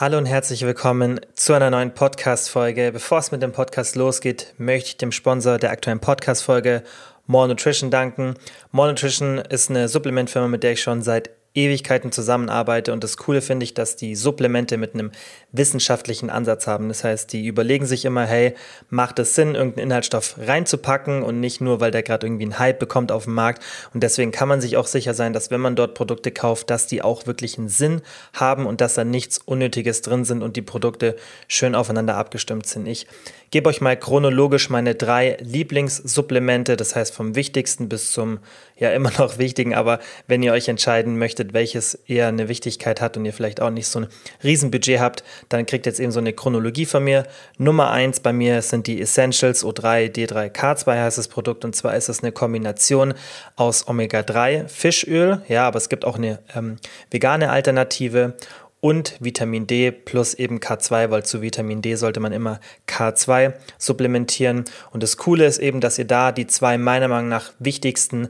Hallo und herzlich willkommen zu einer neuen Podcast-Folge. Bevor es mit dem Podcast losgeht, möchte ich dem Sponsor der aktuellen Podcast-Folge More Nutrition danken. More Nutrition ist eine Supplementfirma, mit der ich schon seit Ewigkeiten zusammenarbeite. Und das Coole finde ich, dass die Supplemente mit einem wissenschaftlichen Ansatz haben. Das heißt, die überlegen sich immer, hey, macht es Sinn, irgendeinen Inhaltsstoff reinzupacken und nicht nur, weil der gerade irgendwie einen Hype bekommt auf dem Markt. Und deswegen kann man sich auch sicher sein, dass wenn man dort Produkte kauft, dass die auch wirklich einen Sinn haben und dass da nichts Unnötiges drin sind und die Produkte schön aufeinander abgestimmt sind. Ich gebe euch mal chronologisch meine drei Lieblingssupplemente, das heißt vom wichtigsten bis zum ja immer noch wichtigen, aber wenn ihr euch entscheiden möchtet, welches eher eine Wichtigkeit hat und ihr vielleicht auch nicht so ein Riesenbudget habt, dann kriegt jetzt eben so eine Chronologie von mir. Nummer eins bei mir sind die Essentials O3 D3 K2 heißt das Produkt und zwar ist es eine Kombination aus Omega-3 Fischöl, ja, aber es gibt auch eine ähm, vegane Alternative und Vitamin D plus eben K2, weil zu Vitamin D sollte man immer K2 supplementieren. Und das Coole ist eben, dass ihr da die zwei meiner Meinung nach wichtigsten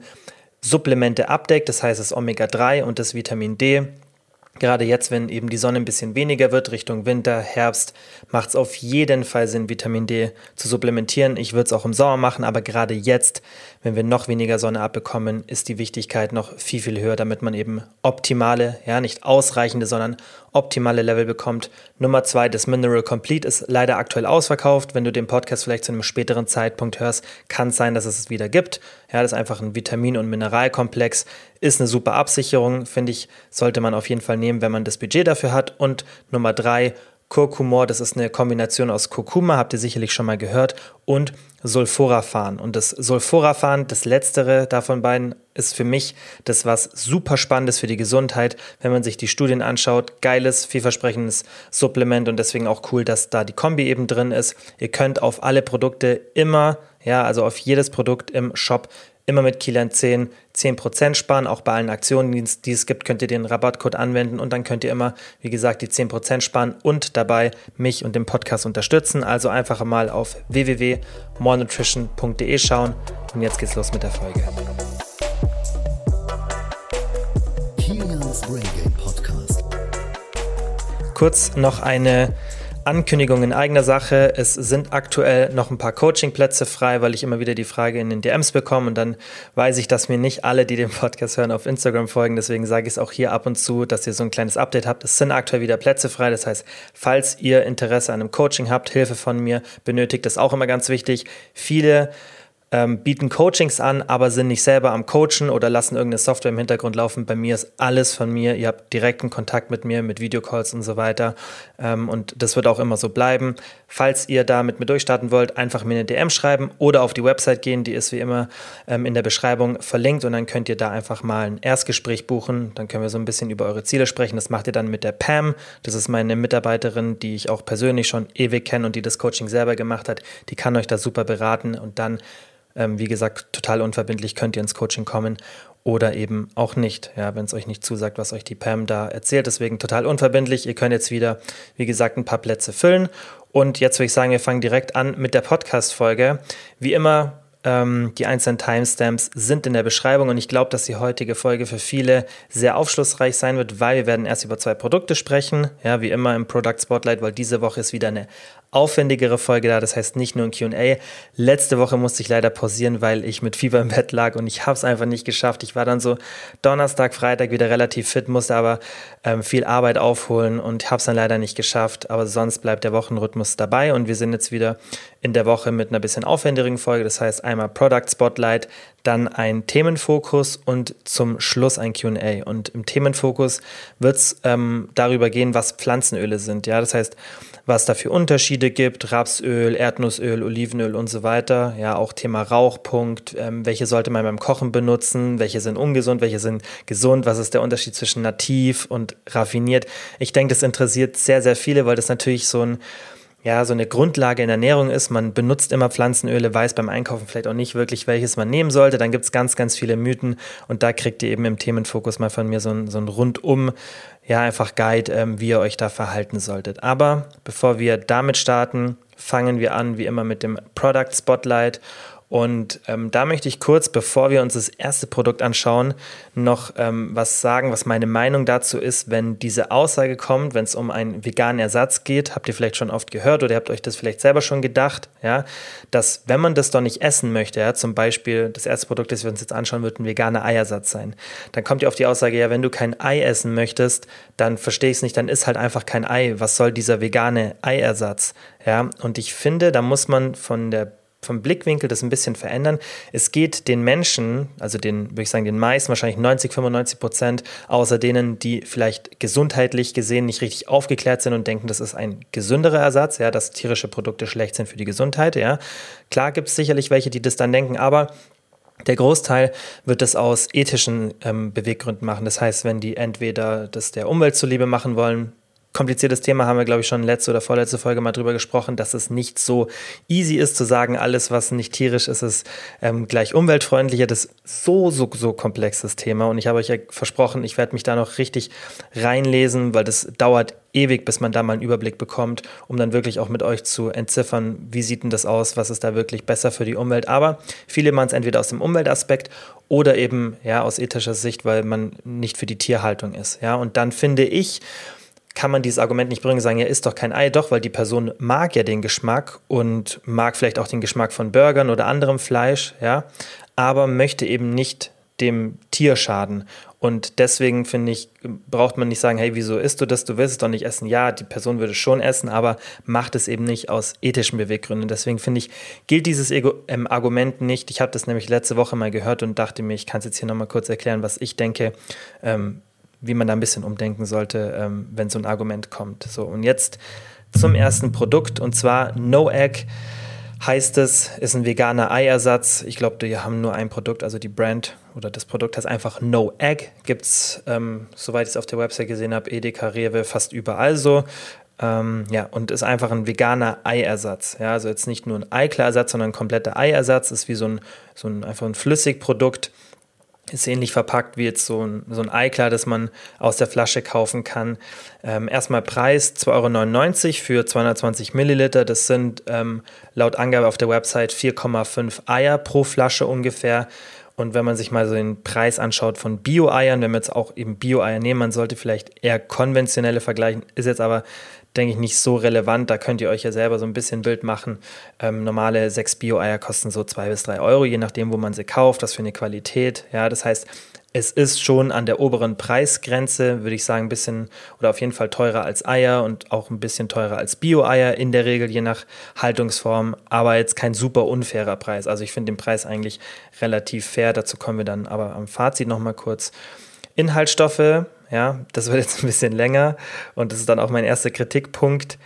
Supplemente abdeckt, das heißt das Omega-3 und das Vitamin D. Gerade jetzt, wenn eben die Sonne ein bisschen weniger wird, Richtung Winter, Herbst, macht es auf jeden Fall Sinn, Vitamin D zu supplementieren. Ich würde es auch im Sommer machen, aber gerade jetzt, wenn wir noch weniger Sonne abbekommen, ist die Wichtigkeit noch viel, viel höher, damit man eben optimale, ja, nicht ausreichende, sondern optimale Level bekommt. Nummer zwei, das Mineral Complete ist leider aktuell ausverkauft. Wenn du den Podcast vielleicht zu einem späteren Zeitpunkt hörst, kann es sein, dass es es wieder gibt. Ja, das ist einfach ein Vitamin- und Mineralkomplex. Ist eine super Absicherung, finde ich, sollte man auf jeden Fall nehmen, wenn man das Budget dafür hat. Und Nummer drei, Kurkumor, das ist eine Kombination aus Kurkuma, habt ihr sicherlich schon mal gehört, und Sulforaphan. Und das Sulforaphan, das letztere davon beiden, ist für mich das, was super spannendes für die Gesundheit, wenn man sich die Studien anschaut. Geiles, vielversprechendes Supplement und deswegen auch cool, dass da die Kombi eben drin ist. Ihr könnt auf alle Produkte immer, ja, also auf jedes Produkt im Shop immer mit Kilian 10 10% sparen. Auch bei allen Aktionen, die es gibt, könnt ihr den Rabattcode anwenden und dann könnt ihr immer, wie gesagt, die 10% sparen und dabei mich und den Podcast unterstützen. Also einfach mal auf www.morenutrition.de schauen und jetzt geht's los mit der Folge. Kilians Brain Game Podcast. Kurz noch eine Ankündigung in eigener Sache. Es sind aktuell noch ein paar Coachingplätze frei, weil ich immer wieder die Frage in den DMs bekomme und dann weiß ich, dass mir nicht alle, die den Podcast hören, auf Instagram folgen. Deswegen sage ich es auch hier ab und zu, dass ihr so ein kleines Update habt. Es sind aktuell wieder Plätze frei. Das heißt, falls ihr Interesse an einem Coaching habt, Hilfe von mir benötigt, ist auch immer ganz wichtig. Viele ähm, bieten Coachings an, aber sind nicht selber am Coachen oder lassen irgendeine Software im Hintergrund laufen. Bei mir ist alles von mir. Ihr habt direkten Kontakt mit mir, mit Videocalls und so weiter. Ähm, und das wird auch immer so bleiben. Falls ihr da mit mir durchstarten wollt, einfach mir eine DM schreiben oder auf die Website gehen. Die ist wie immer ähm, in der Beschreibung verlinkt und dann könnt ihr da einfach mal ein Erstgespräch buchen. Dann können wir so ein bisschen über eure Ziele sprechen. Das macht ihr dann mit der Pam. Das ist meine Mitarbeiterin, die ich auch persönlich schon ewig kenne und die das Coaching selber gemacht hat. Die kann euch da super beraten und dann ähm, wie gesagt, total unverbindlich könnt ihr ins Coaching kommen oder eben auch nicht, ja, wenn es euch nicht zusagt, was euch die Pam da erzählt. Deswegen total unverbindlich. Ihr könnt jetzt wieder, wie gesagt, ein paar Plätze füllen. Und jetzt würde ich sagen, wir fangen direkt an mit der Podcast-Folge. Wie immer ähm, die einzelnen Timestamps sind in der Beschreibung und ich glaube, dass die heutige Folge für viele sehr aufschlussreich sein wird, weil wir werden erst über zwei Produkte sprechen, ja, wie immer im Product Spotlight, weil diese Woche ist wieder eine aufwendigere Folge da, das heißt nicht nur ein QA. Letzte Woche musste ich leider pausieren, weil ich mit Fieber im Bett lag und ich habe es einfach nicht geschafft. Ich war dann so Donnerstag, Freitag wieder relativ fit, musste aber ähm, viel Arbeit aufholen und habe es dann leider nicht geschafft. Aber sonst bleibt der Wochenrhythmus dabei und wir sind jetzt wieder in der Woche mit einer bisschen aufwendigeren Folge. Das heißt einmal Product Spotlight, dann ein Themenfokus und zum Schluss ein QA. Und im Themenfokus wird es ähm, darüber gehen, was Pflanzenöle sind. Ja, das heißt, was da für Unterschiede gibt, Rapsöl, Erdnussöl, Olivenöl und so weiter. Ja, auch Thema Rauchpunkt, ähm, welche sollte man beim Kochen benutzen, welche sind ungesund, welche sind gesund, was ist der Unterschied zwischen nativ und raffiniert. Ich denke, das interessiert sehr, sehr viele, weil das natürlich so ein ja, so eine Grundlage in Ernährung ist. Man benutzt immer Pflanzenöle, weiß beim Einkaufen vielleicht auch nicht wirklich, welches man nehmen sollte. Dann gibt es ganz, ganz viele Mythen und da kriegt ihr eben im Themenfokus mal von mir so ein, so ein rundum, ja, einfach Guide, ähm, wie ihr euch da verhalten solltet. Aber bevor wir damit starten, fangen wir an, wie immer, mit dem Product Spotlight. Und ähm, da möchte ich kurz, bevor wir uns das erste Produkt anschauen, noch ähm, was sagen, was meine Meinung dazu ist, wenn diese Aussage kommt, wenn es um einen veganen Ersatz geht. Habt ihr vielleicht schon oft gehört oder habt euch das vielleicht selber schon gedacht, ja, dass wenn man das doch nicht essen möchte, ja, zum Beispiel das erste Produkt, das wir uns jetzt anschauen, wird ein veganer Eiersatz sein. Dann kommt ihr auf die Aussage, ja, wenn du kein Ei essen möchtest, dann verstehe ich es nicht, dann ist halt einfach kein Ei. Was soll dieser vegane Eiersatz? Ja, und ich finde, da muss man von der vom Blickwinkel das ein bisschen verändern. Es geht den Menschen, also den, würde ich sagen, den meisten, wahrscheinlich 90, 95 Prozent, außer denen, die vielleicht gesundheitlich gesehen nicht richtig aufgeklärt sind und denken, das ist ein gesünderer Ersatz, ja, dass tierische Produkte schlecht sind für die Gesundheit, ja. Klar gibt es sicherlich welche, die das dann denken, aber der Großteil wird das aus ethischen ähm, Beweggründen machen. Das heißt, wenn die entweder das der Umwelt zuliebe machen wollen, kompliziertes Thema, haben wir, glaube ich, schon letzte oder vorletzte Folge mal drüber gesprochen, dass es nicht so easy ist zu sagen, alles, was nicht tierisch ist, ist ähm, gleich umweltfreundlicher. Das ist so, so, so komplexes Thema. Und ich habe euch ja versprochen, ich werde mich da noch richtig reinlesen, weil das dauert ewig, bis man da mal einen Überblick bekommt, um dann wirklich auch mit euch zu entziffern, wie sieht denn das aus, was ist da wirklich besser für die Umwelt. Aber viele machen es entweder aus dem Umweltaspekt oder eben ja aus ethischer Sicht, weil man nicht für die Tierhaltung ist. Ja, und dann finde ich, kann man dieses Argument nicht bringen, sagen, ja, ist doch kein Ei, doch, weil die Person mag ja den Geschmack und mag vielleicht auch den Geschmack von Burgern oder anderem Fleisch, ja, aber möchte eben nicht dem Tier schaden. Und deswegen finde ich, braucht man nicht sagen, hey, wieso isst du das? Du willst es doch nicht essen. Ja, die Person würde es schon essen, aber macht es eben nicht aus ethischen Beweggründen. Deswegen finde ich, gilt dieses Ego ähm, Argument nicht. Ich habe das nämlich letzte Woche mal gehört und dachte mir, ich kann es jetzt hier nochmal kurz erklären, was ich denke, ähm, wie man da ein bisschen umdenken sollte, ähm, wenn so ein Argument kommt. So, und jetzt zum ersten Produkt und zwar No Egg heißt es, ist ein veganer Eiersatz. Ich glaube, die haben nur ein Produkt, also die Brand oder das Produkt heißt einfach No Egg. Gibt es, ähm, soweit ich es auf der Website gesehen habe, Edeka, Rewe, fast überall so. Ähm, ja, und ist einfach ein veganer Eiersatz. Ja, also jetzt nicht nur ein Eiklerersatz, sondern ein kompletter Eiersatz. Ist wie so ein, so ein einfach ein Flüssigprodukt ist ähnlich verpackt wie jetzt so ein, so ein Eiklar, das man aus der Flasche kaufen kann. Ähm, erstmal Preis 2,99 Euro für 220 Milliliter. Das sind ähm, laut Angabe auf der Website 4,5 Eier pro Flasche ungefähr. Und wenn man sich mal so den Preis anschaut von Bio-Eiern, wenn wir jetzt auch eben Bio-Eier nehmen, man sollte vielleicht eher konventionelle vergleichen, ist jetzt aber denke ich, nicht so relevant. Da könnt ihr euch ja selber so ein bisschen Bild machen. Ähm, normale sechs Bio-Eier kosten so zwei bis drei Euro, je nachdem, wo man sie kauft, was für eine Qualität. Ja, das heißt, es ist schon an der oberen Preisgrenze, würde ich sagen, ein bisschen oder auf jeden Fall teurer als Eier und auch ein bisschen teurer als Bio-Eier in der Regel, je nach Haltungsform, aber jetzt kein super unfairer Preis. Also ich finde den Preis eigentlich relativ fair. Dazu kommen wir dann aber am Fazit nochmal kurz. Inhaltsstoffe ja, das wird jetzt ein bisschen länger und das ist dann auch mein erster Kritikpunkt.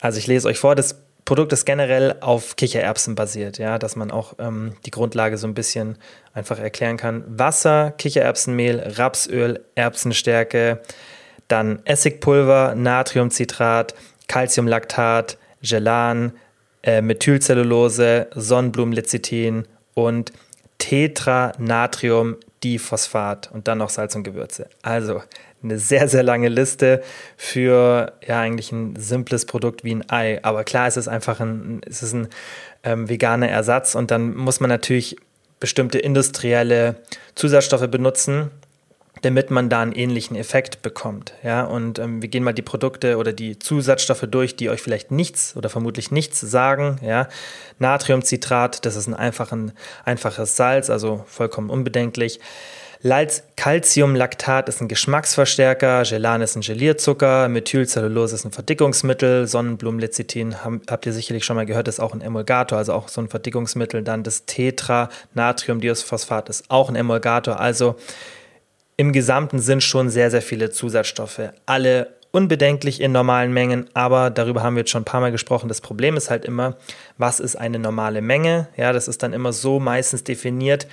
Also ich lese euch vor, das Produkt ist generell auf Kichererbsen basiert, ja, dass man auch ähm, die Grundlage so ein bisschen einfach erklären kann. Wasser, Kichererbsenmehl, Rapsöl, Erbsenstärke, dann Essigpulver, Natriumcitrat, Calciumlaktat, Gelan, äh, Methylcellulose, Sonnenblumenlecithin und Tetranatrium Diphosphat und dann noch Salz und Gewürze. Also eine sehr, sehr lange Liste für ja eigentlich ein simples Produkt wie ein Ei. Aber klar, es ist einfach ein, es ist ein ähm, veganer Ersatz und dann muss man natürlich bestimmte industrielle Zusatzstoffe benutzen, damit man da einen ähnlichen Effekt bekommt. Ja, und ähm, wir gehen mal die Produkte oder die Zusatzstoffe durch, die euch vielleicht nichts oder vermutlich nichts sagen. Ja, Natriumcitrat, das ist ein, einfach ein einfaches Salz, also vollkommen unbedenklich. Calciumlaktat ist ein Geschmacksverstärker, Gelan ist ein Gelierzucker, Methylcellulose ist ein Verdickungsmittel, Sonnenblumenlecithin habt ihr sicherlich schon mal gehört, ist auch ein Emulgator, also auch so ein Verdickungsmittel. Dann das Tetra Natriumdisphosphat ist auch ein Emulgator, also im Gesamten sind schon sehr, sehr viele Zusatzstoffe. Alle unbedenklich in normalen Mengen, aber darüber haben wir jetzt schon ein paar Mal gesprochen. Das Problem ist halt immer, was ist eine normale Menge? Ja, das ist dann immer so meistens definiert,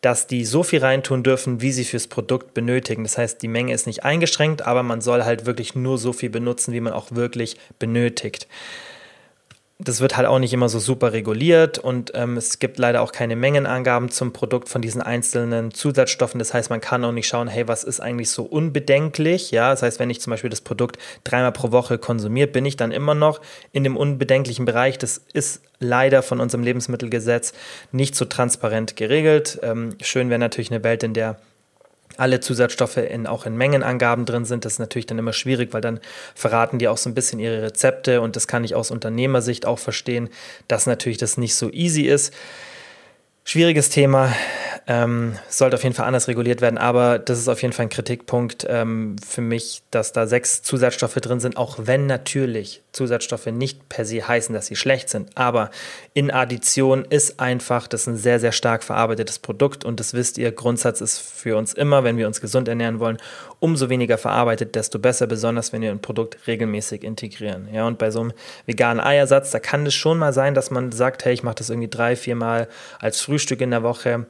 dass die so viel reintun dürfen, wie sie fürs Produkt benötigen. Das heißt, die Menge ist nicht eingeschränkt, aber man soll halt wirklich nur so viel benutzen, wie man auch wirklich benötigt. Das wird halt auch nicht immer so super reguliert und ähm, es gibt leider auch keine Mengenangaben zum Produkt von diesen einzelnen Zusatzstoffen. Das heißt, man kann auch nicht schauen, hey, was ist eigentlich so unbedenklich? Ja, das heißt, wenn ich zum Beispiel das Produkt dreimal pro Woche konsumiere, bin ich dann immer noch in dem unbedenklichen Bereich. Das ist leider von unserem Lebensmittelgesetz nicht so transparent geregelt. Ähm, schön wäre natürlich eine Welt, in der alle Zusatzstoffe in, auch in Mengenangaben drin sind. Das ist natürlich dann immer schwierig, weil dann verraten die auch so ein bisschen ihre Rezepte und das kann ich aus Unternehmersicht auch verstehen, dass natürlich das nicht so easy ist. Schwieriges Thema, ähm, sollte auf jeden Fall anders reguliert werden, aber das ist auf jeden Fall ein Kritikpunkt ähm, für mich, dass da sechs Zusatzstoffe drin sind, auch wenn natürlich Zusatzstoffe nicht per se heißen, dass sie schlecht sind. Aber in Addition ist einfach, das ist ein sehr, sehr stark verarbeitetes Produkt und das wisst ihr, Grundsatz ist für uns immer, wenn wir uns gesund ernähren wollen, umso weniger verarbeitet, desto besser, besonders wenn wir ein Produkt regelmäßig integrieren. Ja, und bei so einem veganen Eiersatz, da kann es schon mal sein, dass man sagt, hey, ich mache das irgendwie drei, vier Mal als Frühstück in der Woche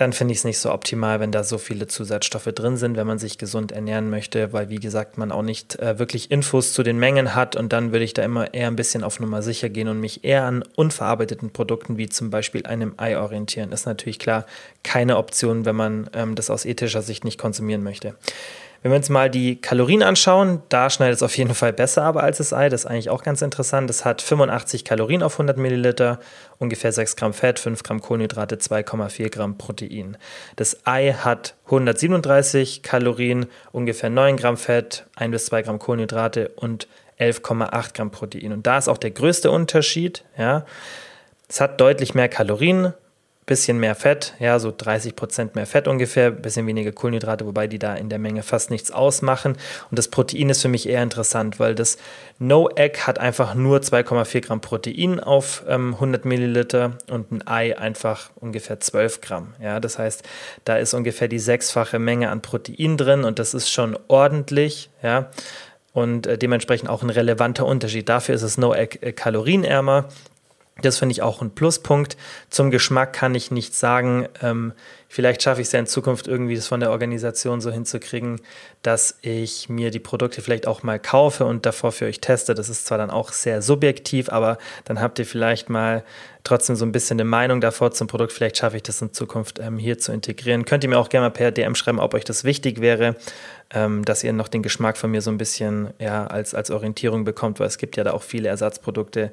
dann finde ich es nicht so optimal, wenn da so viele Zusatzstoffe drin sind, wenn man sich gesund ernähren möchte, weil wie gesagt, man auch nicht äh, wirklich Infos zu den Mengen hat und dann würde ich da immer eher ein bisschen auf Nummer sicher gehen und mich eher an unverarbeiteten Produkten wie zum Beispiel einem Ei orientieren. Ist natürlich klar keine Option, wenn man ähm, das aus ethischer Sicht nicht konsumieren möchte. Wenn wir uns mal die Kalorien anschauen, da schneidet es auf jeden Fall besser aber als das Ei. Das ist eigentlich auch ganz interessant. Es hat 85 Kalorien auf 100 Milliliter, ungefähr 6 Gramm Fett, 5 Gramm Kohlenhydrate, 2,4 Gramm Protein. Das Ei hat 137 Kalorien, ungefähr 9 Gramm Fett, 1 bis 2 Gramm Kohlenhydrate und 11,8 Gramm Protein. Und da ist auch der größte Unterschied. Ja. Es hat deutlich mehr Kalorien, bisschen mehr Fett, ja, so 30 Prozent mehr Fett ungefähr, bisschen weniger Kohlenhydrate, wobei die da in der Menge fast nichts ausmachen. Und das Protein ist für mich eher interessant, weil das No Egg hat einfach nur 2,4 Gramm Protein auf ähm, 100 Milliliter und ein Ei einfach ungefähr 12 Gramm. Ja, das heißt, da ist ungefähr die sechsfache Menge an Protein drin und das ist schon ordentlich, ja. Und äh, dementsprechend auch ein relevanter Unterschied. Dafür ist es No Egg äh, kalorienärmer das finde ich auch ein Pluspunkt. Zum Geschmack kann ich nicht sagen. Ähm, vielleicht schaffe ich es ja in Zukunft irgendwie, das von der Organisation so hinzukriegen, dass ich mir die Produkte vielleicht auch mal kaufe und davor für euch teste. Das ist zwar dann auch sehr subjektiv, aber dann habt ihr vielleicht mal trotzdem so ein bisschen eine Meinung davor zum Produkt. Vielleicht schaffe ich das in Zukunft ähm, hier zu integrieren. Könnt ihr mir auch gerne mal per DM schreiben, ob euch das wichtig wäre, ähm, dass ihr noch den Geschmack von mir so ein bisschen ja, als, als Orientierung bekommt, weil es gibt ja da auch viele Ersatzprodukte,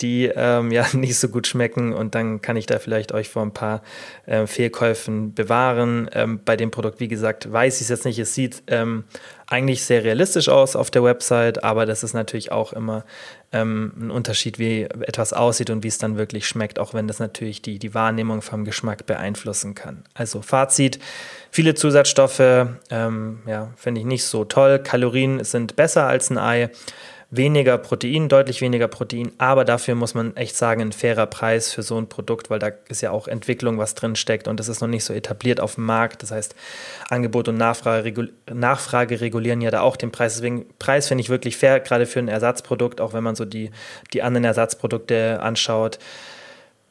die ähm, ja nicht so gut schmecken und dann kann ich da vielleicht euch vor ein paar äh, Fehlkäufen bewahren. Ähm, bei dem Produkt, wie gesagt, weiß ich es jetzt nicht. Es sieht ähm, eigentlich sehr realistisch aus auf der Website, aber das ist natürlich auch immer ähm, ein Unterschied, wie etwas aussieht und wie es dann wirklich schmeckt, auch wenn das natürlich die, die Wahrnehmung vom Geschmack beeinflussen kann. Also Fazit, viele Zusatzstoffe, ähm, ja, finde ich nicht so toll. Kalorien sind besser als ein Ei weniger Protein, deutlich weniger Protein, aber dafür muss man echt sagen, ein fairer Preis für so ein Produkt, weil da ist ja auch Entwicklung, was drin steckt und das ist noch nicht so etabliert auf dem Markt. Das heißt, Angebot und Nachfrage, Nachfrage regulieren ja da auch den Preis. Deswegen, Preis finde ich wirklich fair, gerade für ein Ersatzprodukt, auch wenn man so die, die anderen Ersatzprodukte anschaut.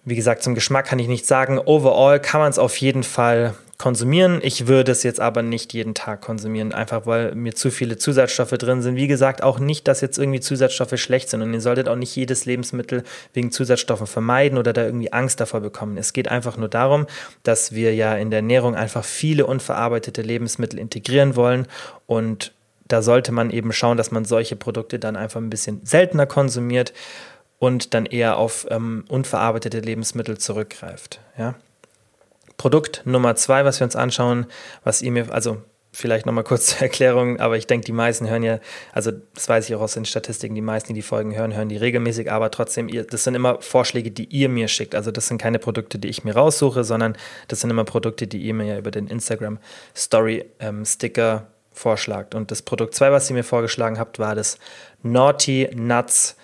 Wie gesagt, zum Geschmack kann ich nicht sagen. Overall kann man es auf jeden Fall konsumieren. Ich würde es jetzt aber nicht jeden Tag konsumieren, einfach weil mir zu viele Zusatzstoffe drin sind. Wie gesagt, auch nicht, dass jetzt irgendwie Zusatzstoffe schlecht sind und ihr solltet auch nicht jedes Lebensmittel wegen Zusatzstoffen vermeiden oder da irgendwie Angst davor bekommen. Es geht einfach nur darum, dass wir ja in der Ernährung einfach viele unverarbeitete Lebensmittel integrieren wollen und da sollte man eben schauen, dass man solche Produkte dann einfach ein bisschen seltener konsumiert und dann eher auf ähm, unverarbeitete Lebensmittel zurückgreift. Ja? Produkt Nummer zwei, was wir uns anschauen, was ihr mir, also vielleicht nochmal kurz zur Erklärung, aber ich denke, die meisten hören ja, also das weiß ich auch aus den Statistiken, die meisten, die die Folgen hören, hören die regelmäßig, aber trotzdem, das sind immer Vorschläge, die ihr mir schickt. Also das sind keine Produkte, die ich mir raussuche, sondern das sind immer Produkte, die ihr mir ja über den Instagram Story ähm, Sticker vorschlagt. Und das Produkt 2, was ihr mir vorgeschlagen habt, war das Naughty Nuts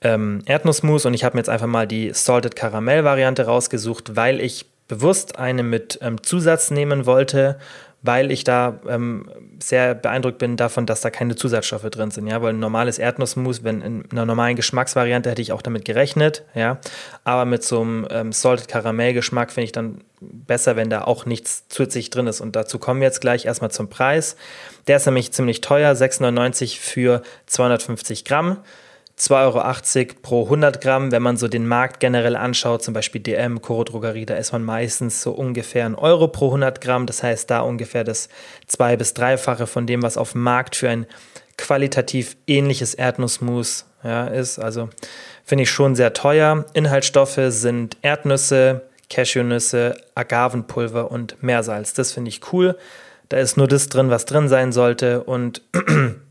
ähm, Erdnussmus und ich habe mir jetzt einfach mal die Salted Caramel Variante rausgesucht, weil ich bewusst eine mit ähm, Zusatz nehmen wollte, weil ich da ähm, sehr beeindruckt bin davon, dass da keine Zusatzstoffe drin sind. Ja, weil ein normales Erdnussmus, wenn in einer normalen Geschmacksvariante hätte ich auch damit gerechnet, ja, aber mit so einem ähm, Salted Caramel Geschmack finde ich dann besser, wenn da auch nichts zusätzlich drin ist. Und dazu kommen wir jetzt gleich erstmal zum Preis. Der ist nämlich ziemlich teuer, 6,99 für 250 Gramm. 2,80 Euro pro 100 Gramm. Wenn man so den Markt generell anschaut, zum Beispiel DM, Coro Drogerie, da ist man meistens so ungefähr ein Euro pro 100 Gramm. Das heißt, da ungefähr das zwei- bis dreifache von dem, was auf dem Markt für ein qualitativ ähnliches Erdnussmus ja, ist. Also finde ich schon sehr teuer. Inhaltsstoffe sind Erdnüsse, Cashewnüsse, Agavenpulver und Meersalz. Das finde ich cool. Da ist nur das drin, was drin sein sollte und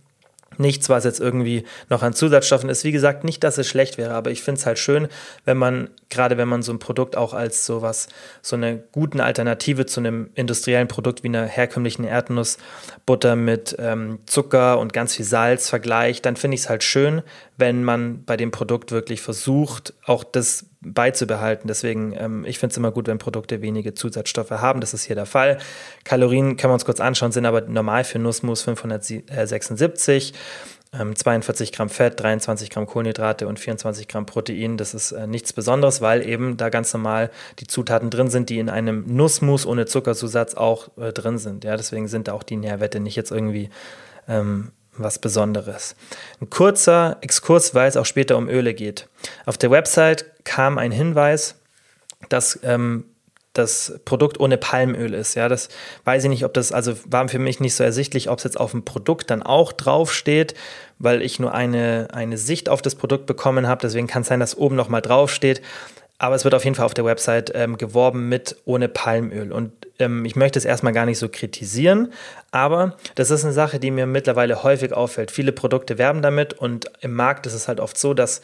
nichts, was jetzt irgendwie noch an Zusatzstoffen ist. Wie gesagt, nicht, dass es schlecht wäre, aber ich finde es halt schön, wenn man, gerade wenn man so ein Produkt auch als so was, so eine guten Alternative zu einem industriellen Produkt wie einer herkömmlichen Erdnussbutter mit ähm, Zucker und ganz viel Salz vergleicht, dann finde ich es halt schön, wenn man bei dem Produkt wirklich versucht, auch das beizubehalten. Deswegen, ähm, ich finde es immer gut, wenn Produkte wenige Zusatzstoffe haben. Das ist hier der Fall. Kalorien können wir uns kurz anschauen, sind aber normal für Nussmus 576. 42 ähm, Gramm Fett, 23 Gramm Kohlenhydrate und 24 Gramm Protein. Das ist äh, nichts Besonderes, weil eben da ganz normal die Zutaten drin sind, die in einem Nussmus ohne Zuckerzusatz auch äh, drin sind. Ja, deswegen sind auch die Nährwerte nicht jetzt irgendwie ähm, was Besonderes. Ein kurzer Exkurs, weil es auch später um Öle geht. Auf der Website kam ein Hinweis, dass ähm, das Produkt ohne Palmöl ist. Ja, das weiß ich nicht, ob das, also war für mich nicht so ersichtlich, ob es jetzt auf dem Produkt dann auch draufsteht, weil ich nur eine, eine Sicht auf das Produkt bekommen habe. Deswegen kann es sein, dass oben nochmal draufsteht. Aber es wird auf jeden Fall auf der Website ähm, geworben mit ohne Palmöl. Und ähm, ich möchte es erstmal gar nicht so kritisieren, aber das ist eine Sache, die mir mittlerweile häufig auffällt. Viele Produkte werben damit und im Markt ist es halt oft so, dass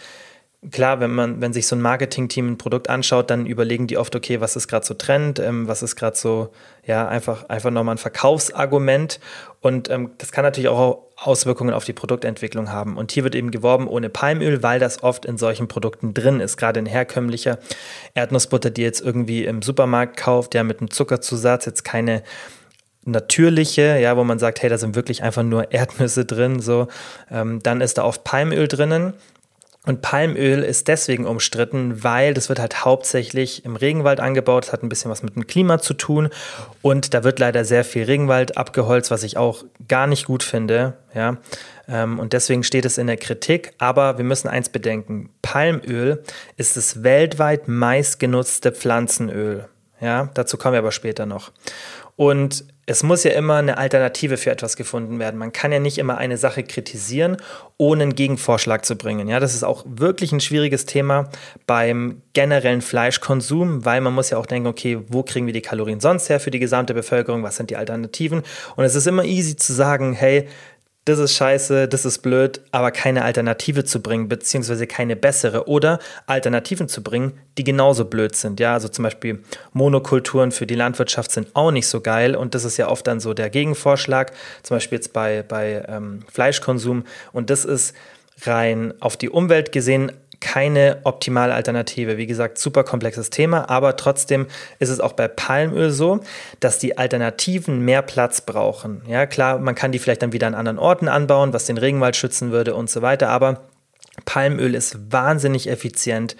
klar, wenn man, wenn sich so ein Marketing-Team ein Produkt anschaut, dann überlegen die oft, okay, was ist gerade so Trend, ähm, was ist gerade so, ja, einfach, einfach nochmal ein Verkaufsargument. Und ähm, das kann natürlich auch Auswirkungen auf die Produktentwicklung haben. Und hier wird eben geworben ohne Palmöl, weil das oft in solchen Produkten drin ist. Gerade in herkömmlicher Erdnussbutter, die jetzt irgendwie im Supermarkt kauft, ja, mit einem Zuckerzusatz, jetzt keine natürliche, ja, wo man sagt, hey, da sind wirklich einfach nur Erdnüsse drin, so, ähm, dann ist da oft Palmöl drinnen. Und Palmöl ist deswegen umstritten, weil das wird halt hauptsächlich im Regenwald angebaut. Das hat ein bisschen was mit dem Klima zu tun. Und da wird leider sehr viel Regenwald abgeholzt, was ich auch gar nicht gut finde. Ja. Ähm, und deswegen steht es in der Kritik. Aber wir müssen eins bedenken. Palmöl ist das weltweit meistgenutzte Pflanzenöl. Ja, dazu kommen wir aber später noch. Und es muss ja immer eine Alternative für etwas gefunden werden. Man kann ja nicht immer eine Sache kritisieren, ohne einen Gegenvorschlag zu bringen. Ja, das ist auch wirklich ein schwieriges Thema beim generellen Fleischkonsum, weil man muss ja auch denken, okay, wo kriegen wir die Kalorien sonst her für die gesamte Bevölkerung? Was sind die Alternativen? Und es ist immer easy zu sagen, hey, das ist scheiße, das ist blöd, aber keine Alternative zu bringen, beziehungsweise keine bessere oder Alternativen zu bringen, die genauso blöd sind. Ja, also zum Beispiel Monokulturen für die Landwirtschaft sind auch nicht so geil und das ist ja oft dann so der Gegenvorschlag, zum Beispiel jetzt bei, bei ähm, Fleischkonsum und das ist rein auf die Umwelt gesehen keine optimale Alternative. Wie gesagt, super komplexes Thema, aber trotzdem ist es auch bei Palmöl so, dass die Alternativen mehr Platz brauchen. Ja, klar, man kann die vielleicht dann wieder an anderen Orten anbauen, was den Regenwald schützen würde und so weiter, aber Palmöl ist wahnsinnig effizient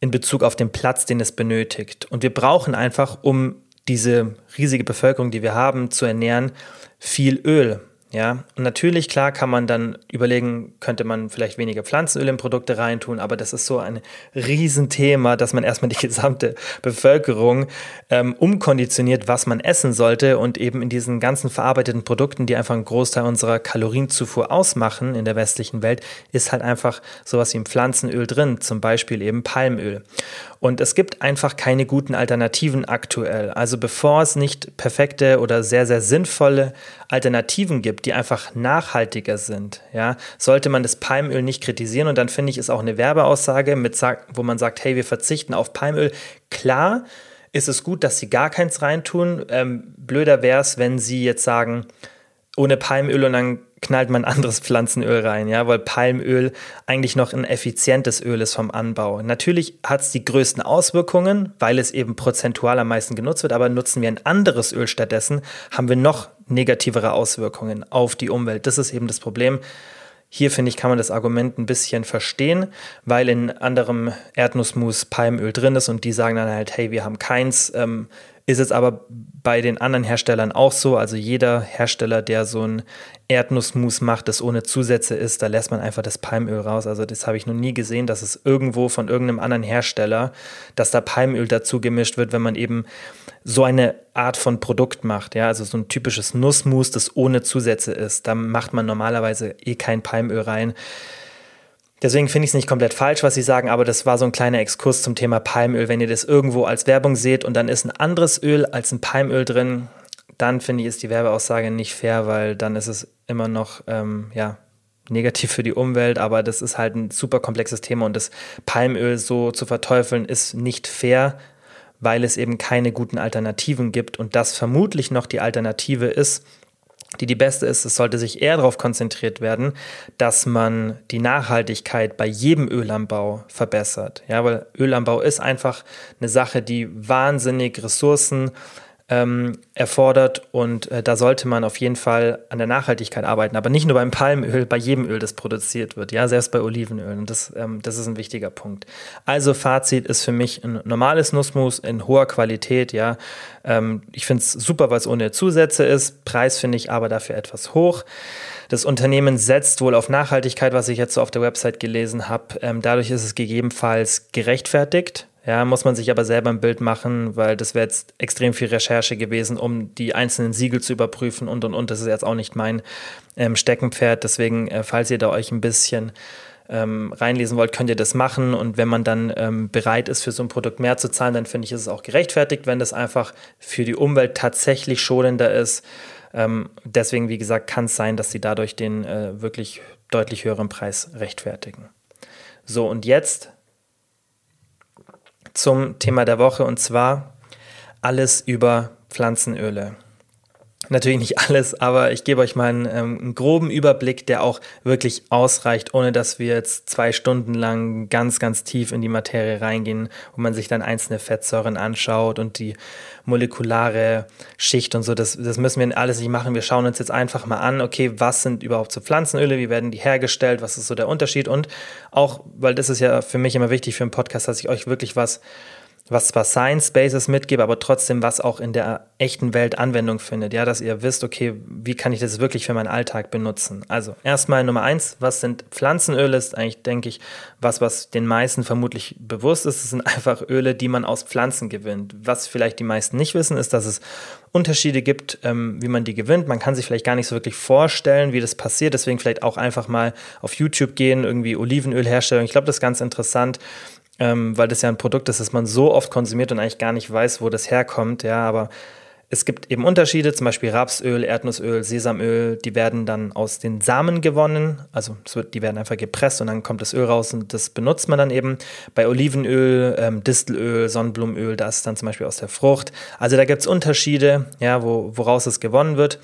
in Bezug auf den Platz, den es benötigt. Und wir brauchen einfach, um diese riesige Bevölkerung, die wir haben, zu ernähren, viel Öl. Ja, und natürlich, klar, kann man dann überlegen, könnte man vielleicht weniger Pflanzenöl in Produkte reintun, aber das ist so ein Riesenthema, dass man erstmal die gesamte Bevölkerung ähm, umkonditioniert, was man essen sollte und eben in diesen ganzen verarbeiteten Produkten, die einfach einen Großteil unserer Kalorienzufuhr ausmachen in der westlichen Welt, ist halt einfach sowas wie ein Pflanzenöl drin, zum Beispiel eben Palmöl. Und es gibt einfach keine guten Alternativen aktuell. Also bevor es nicht perfekte oder sehr, sehr sinnvolle Alternativen gibt, die einfach nachhaltiger sind, ja, sollte man das Palmöl nicht kritisieren. Und dann finde ich, ist auch eine Werbeaussage, mit, wo man sagt, hey, wir verzichten auf Palmöl. Klar ist es gut, dass sie gar keins reintun. Ähm, blöder wäre es, wenn sie jetzt sagen, ohne Palmöl und dann knallt man anderes Pflanzenöl rein, ja, weil Palmöl eigentlich noch ein effizientes Öl ist vom Anbau. Natürlich hat es die größten Auswirkungen, weil es eben prozentual am meisten genutzt wird, aber nutzen wir ein anderes Öl stattdessen, haben wir noch negativere Auswirkungen auf die Umwelt. Das ist eben das Problem. Hier finde ich, kann man das Argument ein bisschen verstehen, weil in anderem Erdnussmus Palmöl drin ist und die sagen dann halt, hey, wir haben keins, ähm, Ist es aber bei den anderen Herstellern auch so. Also jeder Hersteller, der so ein Erdnussmus macht, das ohne Zusätze ist, da lässt man einfach das Palmöl raus. Also das habe ich noch nie gesehen, dass es irgendwo von irgendeinem anderen Hersteller, dass da Palmöl dazu gemischt wird, wenn man eben so eine Art von Produkt macht. Ja, also so ein typisches Nussmus, das ohne Zusätze ist. Da macht man normalerweise eh kein Palmöl rein. Deswegen finde ich es nicht komplett falsch, was Sie sagen, aber das war so ein kleiner Exkurs zum Thema Palmöl. Wenn ihr das irgendwo als Werbung seht und dann ist ein anderes Öl als ein Palmöl drin, dann finde ich, ist die Werbeaussage nicht fair, weil dann ist es immer noch, ähm, ja, negativ für die Umwelt, aber das ist halt ein super komplexes Thema und das Palmöl so zu verteufeln ist nicht fair, weil es eben keine guten Alternativen gibt und das vermutlich noch die Alternative ist, die die beste ist, es sollte sich eher darauf konzentriert werden, dass man die Nachhaltigkeit bei jedem Ölanbau verbessert. Ja, weil Ölanbau ist einfach eine Sache, die wahnsinnig Ressourcen ähm, erfordert und äh, da sollte man auf jeden Fall an der Nachhaltigkeit arbeiten, aber nicht nur beim Palmöl, bei jedem Öl, das produziert wird, ja, selbst bei Olivenöl und das, ähm, das ist ein wichtiger Punkt. Also Fazit ist für mich ein normales Nussmus in hoher Qualität, ja, ähm, ich finde es super, weil es ohne Zusätze ist, Preis finde ich aber dafür etwas hoch. Das Unternehmen setzt wohl auf Nachhaltigkeit, was ich jetzt so auf der Website gelesen habe. Ähm, dadurch ist es gegebenenfalls gerechtfertigt. Ja, muss man sich aber selber ein Bild machen, weil das wäre jetzt extrem viel Recherche gewesen, um die einzelnen Siegel zu überprüfen und und und. Das ist jetzt auch nicht mein ähm, Steckenpferd. Deswegen, äh, falls ihr da euch ein bisschen ähm, reinlesen wollt, könnt ihr das machen. Und wenn man dann ähm, bereit ist, für so ein Produkt mehr zu zahlen, dann finde ich, ist es auch gerechtfertigt, wenn das einfach für die Umwelt tatsächlich schonender ist. Ähm, deswegen, wie gesagt, kann es sein, dass sie dadurch den äh, wirklich deutlich höheren Preis rechtfertigen. So, und jetzt zum Thema der Woche und zwar alles über Pflanzenöle. Natürlich nicht alles, aber ich gebe euch mal einen, ähm, einen, groben Überblick, der auch wirklich ausreicht, ohne dass wir jetzt zwei Stunden lang ganz, ganz tief in die Materie reingehen, wo man sich dann einzelne Fettsäuren anschaut und die molekulare Schicht und so. Das, das müssen wir alles nicht machen. Wir schauen uns jetzt einfach mal an, okay, was sind überhaupt so Pflanzenöle, wie werden die hergestellt, was ist so der Unterschied und auch, weil das ist ja für mich immer wichtig für einen Podcast, dass ich euch wirklich was was zwar Science Bases mitgebe, aber trotzdem was auch in der echten Welt Anwendung findet. Ja, dass ihr wisst, okay, wie kann ich das wirklich für meinen Alltag benutzen? Also erstmal Nummer eins, was sind Pflanzenöle? Ist eigentlich, denke ich, was, was den meisten vermutlich bewusst ist. Es sind einfach Öle, die man aus Pflanzen gewinnt. Was vielleicht die meisten nicht wissen, ist, dass es Unterschiede gibt, ähm, wie man die gewinnt. Man kann sich vielleicht gar nicht so wirklich vorstellen, wie das passiert. Deswegen vielleicht auch einfach mal auf YouTube gehen, irgendwie Olivenölherstellung. Ich glaube, das ist ganz interessant ähm, weil das ja ein Produkt ist, das man so oft konsumiert und eigentlich gar nicht weiß, wo das herkommt. Ja, aber es gibt eben Unterschiede, zum Beispiel Rapsöl, Erdnussöl, Sesamöl, die werden dann aus den Samen gewonnen. Also wird, die werden einfach gepresst und dann kommt das Öl raus und das benutzt man dann eben. Bei Olivenöl, ähm, Distelöl, Sonnenblumenöl, das ist dann zum Beispiel aus der Frucht. Also da gibt es Unterschiede, ja, wo, woraus es gewonnen wird.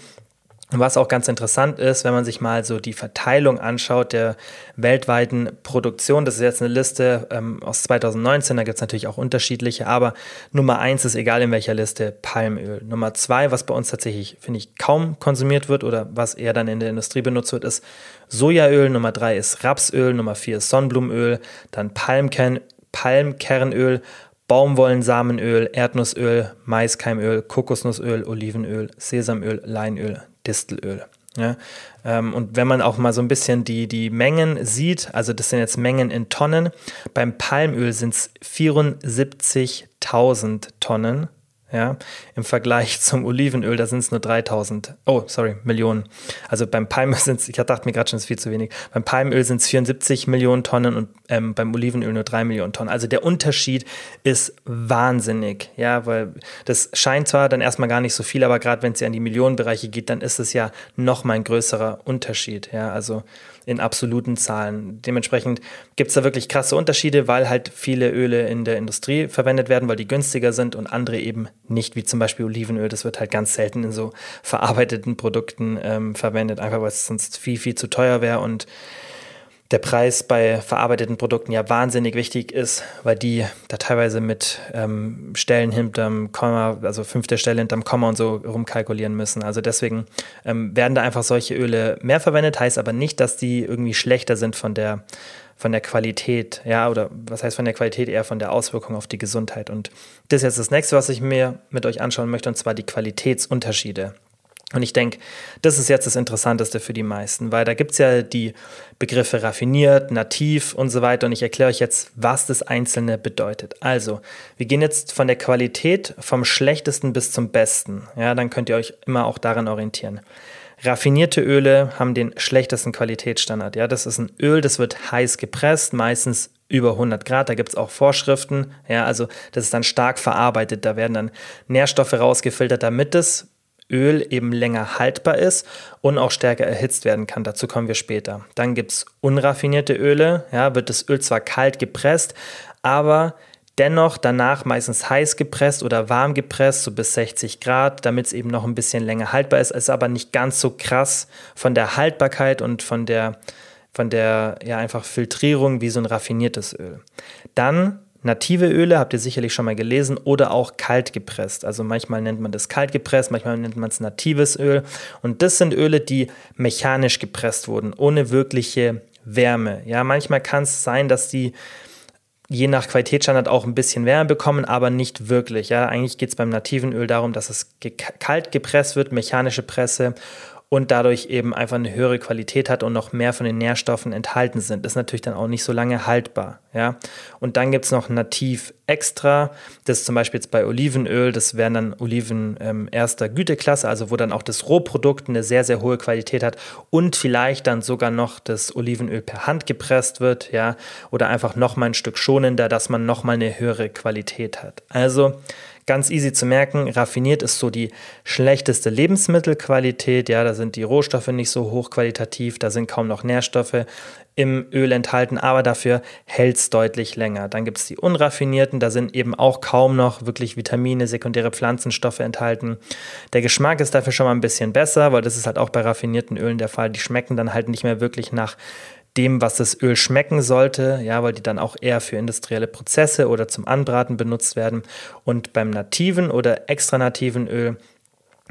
Was auch ganz interessant ist, wenn man sich mal so die Verteilung anschaut der weltweiten Produktion, das ist jetzt eine Liste ähm, aus 2019, da gibt es natürlich auch unterschiedliche, aber Nummer eins ist egal in welcher Liste Palmöl. Nummer zwei, was bei uns tatsächlich, finde ich, kaum konsumiert wird oder was eher dann in der Industrie benutzt wird, ist Sojaöl. Nummer drei ist Rapsöl. Nummer vier ist Sonnenblumenöl. Dann Palmkern, Palmkernöl, Baumwollensamenöl, Erdnussöl, Maiskeimöl, Kokosnussöl, Olivenöl, Sesamöl, Leinöl, Distelöl. Ja, ähm, und wenn man auch mal so ein bisschen die, die Mengen sieht, also das sind jetzt Mengen in Tonnen, beim Palmöl sind es 74.000 Tonnen ja, im Vergleich zum Olivenöl, da sind es nur 3000, oh, sorry, Millionen. Also beim Palmöl sind es, ich dachte mir gerade schon, es ist viel zu wenig. Beim Palmöl sind es 74 Millionen Tonnen und ähm, beim Olivenöl nur 3 Millionen Tonnen. Also der Unterschied ist wahnsinnig, ja, weil das scheint zwar dann erstmal gar nicht so viel, aber gerade wenn es ja in die Millionenbereiche geht, dann ist es ja nochmal ein größerer Unterschied, ja, also in absoluten Zahlen. Dementsprechend gibt es da wirklich krasse Unterschiede, weil halt viele Öle in der Industrie verwendet werden, weil die günstiger sind und andere eben nicht, wie zum Beispiel Olivenöl. Das wird halt ganz selten in so verarbeiteten Produkten ähm, verwendet, einfach weil es sonst viel, viel zu teuer wäre und der Preis bei verarbeiteten Produkten ja wahnsinnig wichtig ist, weil die da teilweise mit ähm, Stellen hinterm Komma, also fünfte Stelle hinterm Komma und so rumkalkulieren müssen. Also deswegen ähm, werden da einfach solche Öle mehr verwendet, heißt aber nicht, dass die irgendwie schlechter sind von der von der Qualität, ja, oder was heißt von der Qualität, eher von der Auswirkung auf die Gesundheit. Und das ist jetzt das nächste, was ich mir mit euch anschauen möchte, und zwar die Qualitätsunterschiede. Und ich denke, das ist jetzt das Interessanteste für die meisten, weil da gibt es ja die Begriffe raffiniert, nativ und so weiter. Und ich erkläre euch jetzt, was das Einzelne bedeutet. Also, wir gehen jetzt von der Qualität vom schlechtesten bis zum besten. Ja, dann könnt ihr euch immer auch daran orientieren. Raffinierte Öle haben den schlechtesten Qualitätsstandard. Ja, das ist ein Öl, das wird heiß gepresst, meistens über 100 Grad. Da gibt es auch Vorschriften. Ja, also das ist dann stark verarbeitet. Da werden dann Nährstoffe rausgefiltert, damit es Öl eben länger haltbar ist und auch stärker erhitzt werden kann. Dazu kommen wir später. Dann gibt es unraffinierte Öle. Ja, wird das Öl zwar kalt gepresst, aber dennoch danach meistens heiß gepresst oder warm gepresst, so bis 60 Grad, damit es eben noch ein bisschen länger haltbar ist. Ist aber nicht ganz so krass von der Haltbarkeit und von der, von der ja, einfach Filtrierung wie so ein raffiniertes Öl. Dann Native Öle habt ihr sicherlich schon mal gelesen oder auch kalt gepresst. Also manchmal nennt man das kalt gepresst, manchmal nennt man es natives Öl. Und das sind Öle, die mechanisch gepresst wurden, ohne wirkliche Wärme. Ja, manchmal kann es sein, dass die je nach Qualitätsstandard auch ein bisschen Wärme bekommen, aber nicht wirklich. Ja, eigentlich geht es beim nativen Öl darum, dass es kalt gepresst wird, mechanische Presse und dadurch eben einfach eine höhere Qualität hat und noch mehr von den Nährstoffen enthalten sind. Ist natürlich dann auch nicht so lange haltbar. Ja? Und dann gibt es noch Nativ Extra, das ist zum Beispiel jetzt bei Olivenöl, das wären dann Oliven ähm, erster Güteklasse, also wo dann auch das Rohprodukt eine sehr, sehr hohe Qualität hat und vielleicht dann sogar noch das Olivenöl per Hand gepresst wird, ja, oder einfach nochmal ein Stück schonender, dass man nochmal eine höhere Qualität hat. Also Ganz easy zu merken, raffiniert ist so die schlechteste Lebensmittelqualität. Ja, da sind die Rohstoffe nicht so hochqualitativ, da sind kaum noch Nährstoffe im Öl enthalten, aber dafür hält es deutlich länger. Dann gibt es die unraffinierten, da sind eben auch kaum noch wirklich Vitamine, sekundäre Pflanzenstoffe enthalten. Der Geschmack ist dafür schon mal ein bisschen besser, weil das ist halt auch bei raffinierten Ölen der Fall. Die schmecken dann halt nicht mehr wirklich nach dem, was das Öl schmecken sollte, ja, weil die dann auch eher für industrielle Prozesse oder zum Anbraten benutzt werden. Und beim nativen oder extra nativen Öl,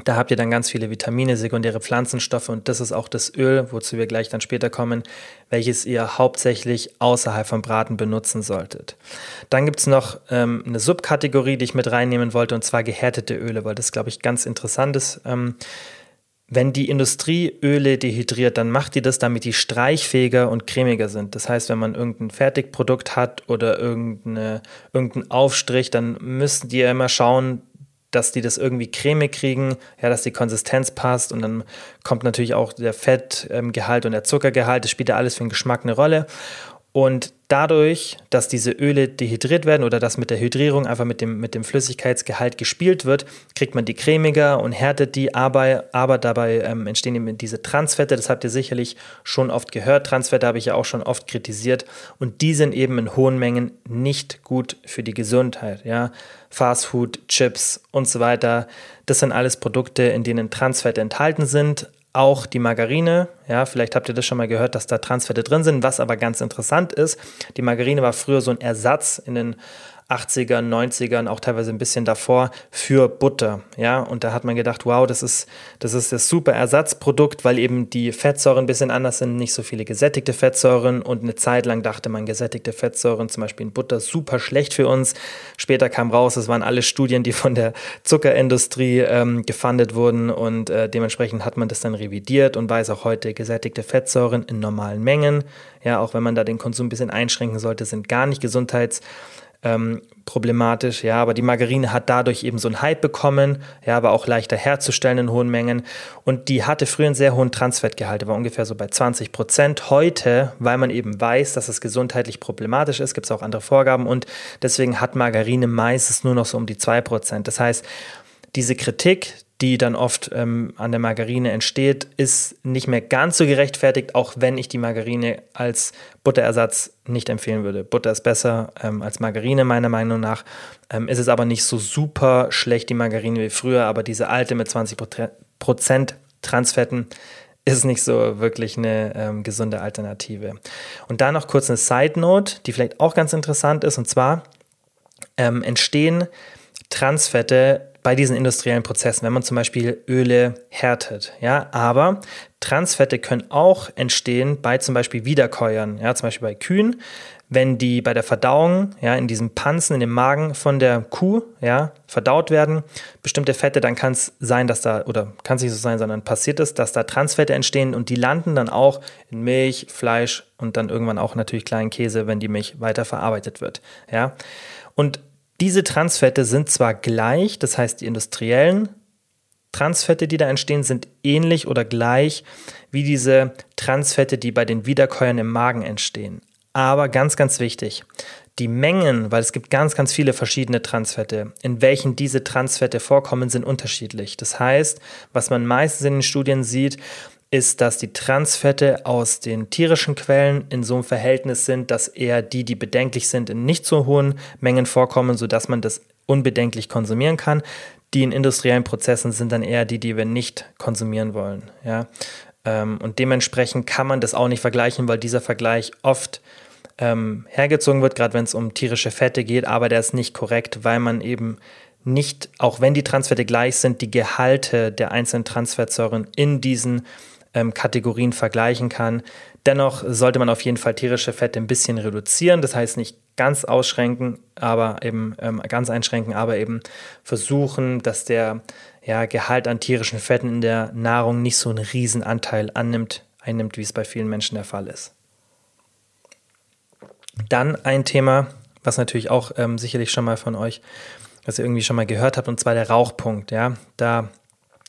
da habt ihr dann ganz viele Vitamine, sekundäre Pflanzenstoffe und das ist auch das Öl, wozu wir gleich dann später kommen, welches ihr hauptsächlich außerhalb vom Braten benutzen solltet. Dann gibt es noch ähm, eine Subkategorie, die ich mit reinnehmen wollte, und zwar gehärtete Öle, weil das, glaube ich, ganz interessant ist. Ähm, wenn die Industrie Öle dehydriert, dann macht die das, damit die streichfähiger und cremiger sind. Das heißt, wenn man irgendein Fertigprodukt hat oder irgendeine, irgendeinen Aufstrich, dann müssen die ja immer schauen, dass die das irgendwie cremig kriegen, ja, dass die Konsistenz passt und dann kommt natürlich auch der Fettgehalt und der Zuckergehalt, das spielt ja alles für den Geschmack eine Rolle. Und dadurch, dass diese Öle dehydriert werden oder dass mit der Hydrierung einfach mit dem, mit dem Flüssigkeitsgehalt gespielt wird, kriegt man die cremiger und härtet die, aber, aber dabei ähm, entstehen eben diese Transfette, das habt ihr sicherlich schon oft gehört. Transfette habe ich ja auch schon oft kritisiert und die sind eben in hohen Mengen nicht gut für die Gesundheit. Ja? Fastfood, Chips und so weiter, das sind alles Produkte, in denen Transfette enthalten sind, auch die Margarine. Ja, vielleicht habt ihr das schon mal gehört, dass da Transfette drin sind. Was aber ganz interessant ist, die Margarine war früher so ein Ersatz in den 80ern, 90ern, auch teilweise ein bisschen davor für Butter. Ja, und da hat man gedacht, wow, das ist, das ist das super Ersatzprodukt, weil eben die Fettsäuren ein bisschen anders sind, nicht so viele gesättigte Fettsäuren. Und eine Zeit lang dachte man, gesättigte Fettsäuren, zum Beispiel in Butter, super schlecht für uns. Später kam raus, es waren alle Studien, die von der Zuckerindustrie ähm, gefundet wurden und äh, dementsprechend hat man das dann revidiert und weiß auch heute, gesättigte Fettsäuren in normalen Mengen, ja, auch wenn man da den Konsum ein bisschen einschränken sollte, sind gar nicht gesundheits ähm, problematisch, ja, aber die Margarine hat dadurch eben so einen Hype bekommen, ja, war auch leichter herzustellen in hohen Mengen und die hatte früher einen sehr hohen Transfettgehalt, war ungefähr so bei 20 Prozent. Heute, weil man eben weiß, dass es gesundheitlich problematisch ist, gibt es auch andere Vorgaben und deswegen hat Margarine meistens nur noch so um die 2 Prozent. Das heißt, diese Kritik, die dann oft ähm, an der Margarine entsteht, ist nicht mehr ganz so gerechtfertigt, auch wenn ich die Margarine als Butterersatz nicht empfehlen würde. Butter ist besser ähm, als Margarine, meiner Meinung nach. Ähm, ist es aber nicht so super schlecht, die Margarine wie früher, aber diese alte mit 20% Transfetten ist nicht so wirklich eine ähm, gesunde Alternative. Und da noch kurz eine Side Note, die vielleicht auch ganz interessant ist, und zwar ähm, entstehen Transfette bei diesen industriellen Prozessen, wenn man zum Beispiel Öle härtet. Ja, aber Transfette können auch entstehen bei zum Beispiel Wiederkäuern, ja, zum Beispiel bei Kühen, wenn die bei der Verdauung, ja, in diesem Panzen, in dem Magen von der Kuh, ja, verdaut werden, bestimmte Fette, dann kann es sein, dass da, oder kann es nicht so sein, sondern passiert es, dass da Transfette entstehen und die landen dann auch in Milch, Fleisch und dann irgendwann auch natürlich kleinen Käse, wenn die Milch weiter verarbeitet wird, ja. Und diese Transfette sind zwar gleich, das heißt die industriellen Transfette, die da entstehen, sind ähnlich oder gleich wie diese Transfette, die bei den Wiederkäuern im Magen entstehen. Aber ganz, ganz wichtig, die Mengen, weil es gibt ganz, ganz viele verschiedene Transfette, in welchen diese Transfette vorkommen, sind unterschiedlich. Das heißt, was man meistens in den Studien sieht, ist, dass die Transfette aus den tierischen Quellen in so einem Verhältnis sind, dass eher die, die bedenklich sind, in nicht so hohen Mengen vorkommen, sodass man das unbedenklich konsumieren kann. Die in industriellen Prozessen sind dann eher die, die wir nicht konsumieren wollen. Ja? Ähm, und dementsprechend kann man das auch nicht vergleichen, weil dieser Vergleich oft ähm, hergezogen wird, gerade wenn es um tierische Fette geht, aber der ist nicht korrekt, weil man eben nicht, auch wenn die Transfette gleich sind, die Gehalte der einzelnen Transfettsäuren in diesen ähm, Kategorien vergleichen kann. Dennoch sollte man auf jeden Fall tierische Fette ein bisschen reduzieren, das heißt nicht ganz ausschränken, aber eben ähm, ganz einschränken, aber eben versuchen, dass der ja, Gehalt an tierischen Fetten in der Nahrung nicht so einen riesen Anteil annimmt, einnimmt, wie es bei vielen Menschen der Fall ist. Dann ein Thema, was natürlich auch ähm, sicherlich schon mal von euch, was ihr irgendwie schon mal gehört habt, und zwar der Rauchpunkt. Ja, da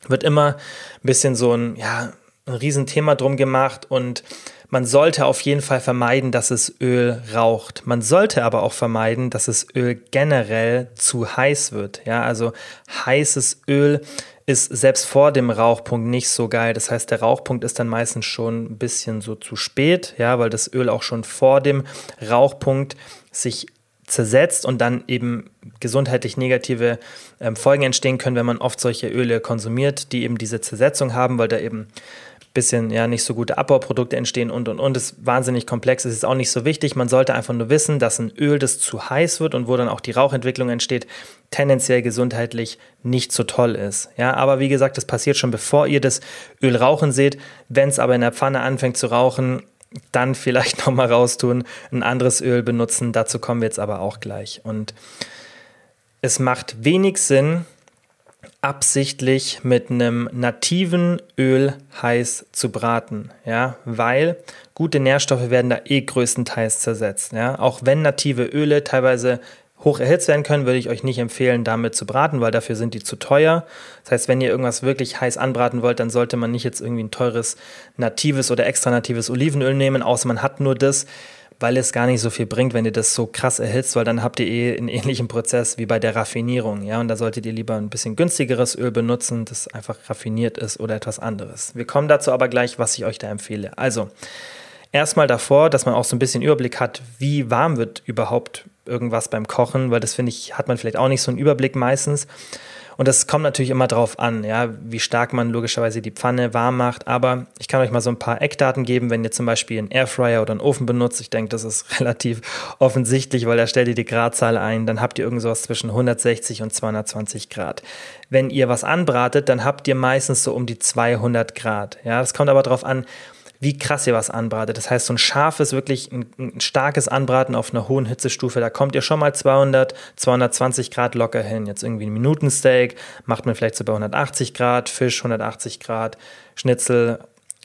wird immer ein bisschen so ein, ja, ein Riesenthema drum gemacht und man sollte auf jeden Fall vermeiden, dass es Öl raucht. Man sollte aber auch vermeiden, dass das Öl generell zu heiß wird. Ja, also heißes Öl ist selbst vor dem Rauchpunkt nicht so geil. Das heißt, der Rauchpunkt ist dann meistens schon ein bisschen so zu spät, ja, weil das Öl auch schon vor dem Rauchpunkt sich zersetzt und dann eben gesundheitlich negative ähm, Folgen entstehen können, wenn man oft solche Öle konsumiert, die eben diese Zersetzung haben, weil da eben bisschen ja nicht so gute Abbauprodukte entstehen und und und. Das ist wahnsinnig komplex. Es ist auch nicht so wichtig. Man sollte einfach nur wissen, dass ein Öl, das zu heiß wird und wo dann auch die Rauchentwicklung entsteht, tendenziell gesundheitlich nicht so toll ist. Ja, aber wie gesagt, das passiert schon bevor ihr das Öl rauchen seht. Wenn es aber in der Pfanne anfängt zu rauchen, dann vielleicht noch mal raustun, ein anderes Öl benutzen. Dazu kommen wir jetzt aber auch gleich. Und es macht wenig Sinn, absichtlich mit einem nativen Öl heiß zu braten, ja, weil gute Nährstoffe werden da eh größtenteils zersetzt, ja. Auch wenn native Öle teilweise hoch erhitzt werden können, würde ich euch nicht empfehlen, damit zu braten, weil dafür sind die zu teuer. Das heißt, wenn ihr irgendwas wirklich heiß anbraten wollt, dann sollte man nicht jetzt irgendwie ein teures natives oder extra natives Olivenöl nehmen, außer man hat nur das weil es gar nicht so viel bringt, wenn ihr das so krass erhitzt, weil dann habt ihr eh einen ähnlichen Prozess wie bei der Raffinierung, ja, und da solltet ihr lieber ein bisschen günstigeres Öl benutzen, das einfach raffiniert ist oder etwas anderes. Wir kommen dazu aber gleich, was ich euch da empfehle. Also, erstmal davor, dass man auch so ein bisschen Überblick hat, wie warm wird überhaupt irgendwas beim Kochen, weil das finde ich, hat man vielleicht auch nicht so einen Überblick meistens. Und das kommt natürlich immer drauf an, ja, wie stark man logischerweise die Pfanne warm macht. Aber ich kann euch mal so ein paar Eckdaten geben, wenn ihr zum Beispiel einen Airfryer oder einen Ofen benutzt. Ich denke, das ist relativ offensichtlich, weil da stellt ihr die Gradzahl ein. Dann habt ihr irgendwas zwischen 160 und 220 Grad. Wenn ihr was anbratet, dann habt ihr meistens so um die 200 Grad. Ja, das kommt aber darauf an, wie krass ihr was anbratet. Das heißt, so ein scharfes, wirklich ein, ein, starkes Anbraten auf einer hohen Hitzestufe, da kommt ihr schon mal 200, 220 Grad locker hin. Jetzt irgendwie ein Minutensteak macht man vielleicht so bei 180 Grad, Fisch 180 Grad, Schnitzel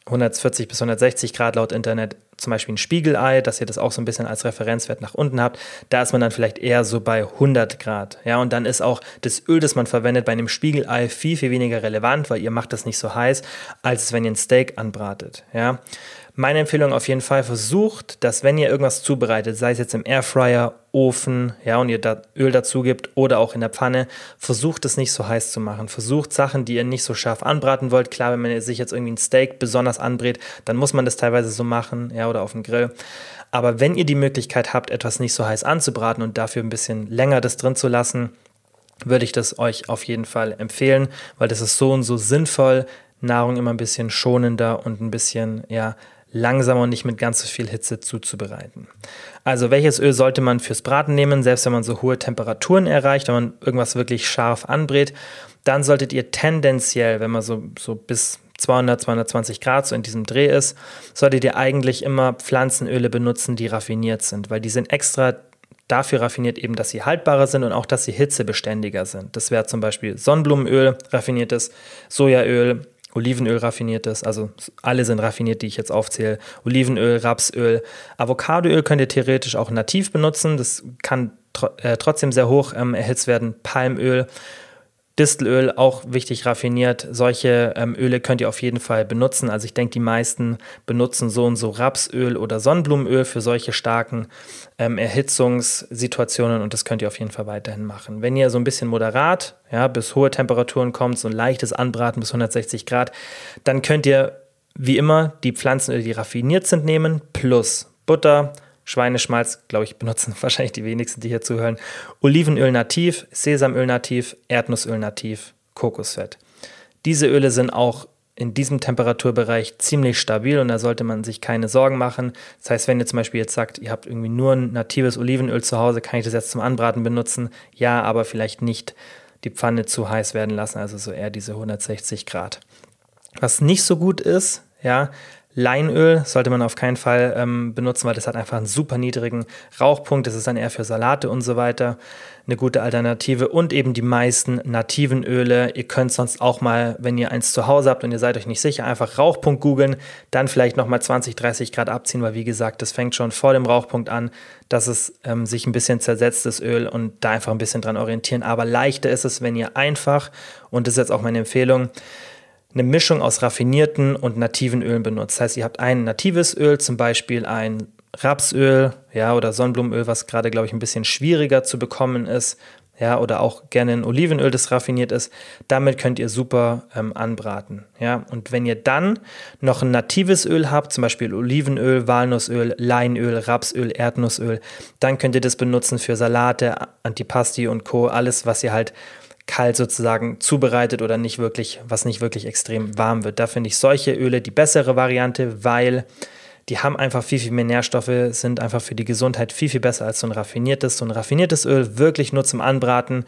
140 bis 160 Grad laut Internet, zum Beispiel ein Spiegelei, dass ihr das auch so ein bisschen als Referenzwert nach unten habt. Da ist man dann vielleicht eher so bei 100 Grad. Ja, und dann ist auch das Öl, das man verwendet bei einem Spiegelei viel, viel weniger relevant, weil ihr macht das nicht so heiß, als wenn ihr ein Steak anbratet. Ja, meine Empfehlung auf jeden Fall, versucht, dass wenn ihr irgendwas zubereitet, sei es jetzt im Airfryer, Ofen, ja, und ihr da Öl dazu gibt oder auch in der Pfanne, versucht es nicht so heiß zu machen. Versucht Sachen, die ihr nicht so scharf anbraten wollt. Klar, wenn man sich jetzt irgendwie ein Steak besonders anbrät, dann muss man das teilweise so machen, ja, oder auf dem Grill. Aber wenn ihr die Möglichkeit habt, etwas nicht so heiß anzubraten und dafür ein bisschen länger das drin zu lassen, würde ich das euch auf jeden Fall empfehlen, weil das ist so und so sinnvoll, Nahrung immer ein bisschen schonender und ein bisschen ja, langsamer und nicht mit ganz so viel Hitze zuzubereiten. Also welches Öl sollte man fürs Braten nehmen, selbst wenn man so hohe Temperaturen erreicht, wenn man irgendwas wirklich scharf anbrät, dann solltet ihr tendenziell, wenn man so, so bis 200, 220 Grad so in diesem Dreh ist, solltet ihr eigentlich immer Pflanzenöle benutzen, die raffiniert sind, weil die sind extra dafür raffiniert eben, dass sie haltbarer sind und auch, dass sie hitzebeständiger sind. Das wäre zum Beispiel Sonnenblumenöl, raffiniertes Sojaöl, Olivenöl raffiniertes, also alle sind raffiniert, die ich jetzt aufzähle. Olivenöl, Rapsöl, Avocadoöl könnt ihr theoretisch auch nativ benutzen. Das kann tr äh, trotzdem sehr hoch ähm, erhitzt werden. Palmöl Distelöl auch wichtig raffiniert. Solche ähm, Öle könnt ihr auf jeden Fall benutzen. Also ich denke, die meisten benutzen so und so Rapsöl oder Sonnenblumenöl für solche starken ähm, Erhitzungssituationen und das könnt ihr auf jeden Fall weiterhin machen. Wenn ihr so ein bisschen moderat, ja, bis hohe Temperaturen kommt, so ein leichtes Anbraten bis 160 Grad, dann könnt ihr wie immer die Pflanzenöle, die raffiniert sind, nehmen, plus Butter, Schweineschmalz, glaube ich, benutzen wahrscheinlich die wenigsten, die hier zuhören. Olivenöl nativ, Sesamöl nativ, Erdnussöl nativ, Kokosfett. Diese Öle sind auch in diesem Temperaturbereich ziemlich stabil und da sollte man sich keine Sorgen machen. Das heißt, wenn ihr zum Beispiel jetzt sagt, ihr habt irgendwie nur ein natives Olivenöl zu Hause, kann ich das jetzt zum Anbraten benutzen? Ja, aber vielleicht nicht die Pfanne zu heiß werden lassen, also so eher diese 160 Grad. Was nicht so gut ist, ja, Leinöl sollte man auf keinen Fall ähm, benutzen, weil das hat einfach einen super niedrigen Rauchpunkt. Das ist dann eher für Salate und so weiter eine gute Alternative. Und eben die meisten nativen Öle. Ihr könnt sonst auch mal, wenn ihr eins zu Hause habt und ihr seid euch nicht sicher, einfach Rauchpunkt googeln, dann vielleicht nochmal 20, 30 Grad abziehen, weil wie gesagt, das fängt schon vor dem Rauchpunkt an, dass es ähm, sich ein bisschen zersetzt, das Öl, und da einfach ein bisschen dran orientieren. Aber leichter ist es, wenn ihr einfach, und das ist jetzt auch meine Empfehlung, eine Mischung aus raffinierten und nativen Ölen benutzt. Das heißt, ihr habt ein natives Öl, zum Beispiel ein Rapsöl, ja, oder Sonnenblumenöl, was gerade, glaube ich, ein bisschen schwieriger zu bekommen ist, ja, oder auch gerne ein Olivenöl, das raffiniert ist. Damit könnt ihr super ähm, anbraten, ja. Und wenn ihr dann noch ein natives Öl habt, zum Beispiel Olivenöl, Walnussöl, Leinöl, Rapsöl, Erdnussöl, dann könnt ihr das benutzen für Salate, Antipasti und Co. Alles, was ihr halt kalt sozusagen zubereitet oder nicht wirklich, was nicht wirklich extrem warm wird. Da finde ich solche Öle die bessere Variante, weil die haben einfach viel, viel mehr Nährstoffe, sind einfach für die Gesundheit viel, viel besser als so ein raffiniertes. So ein raffiniertes Öl wirklich nur zum Anbraten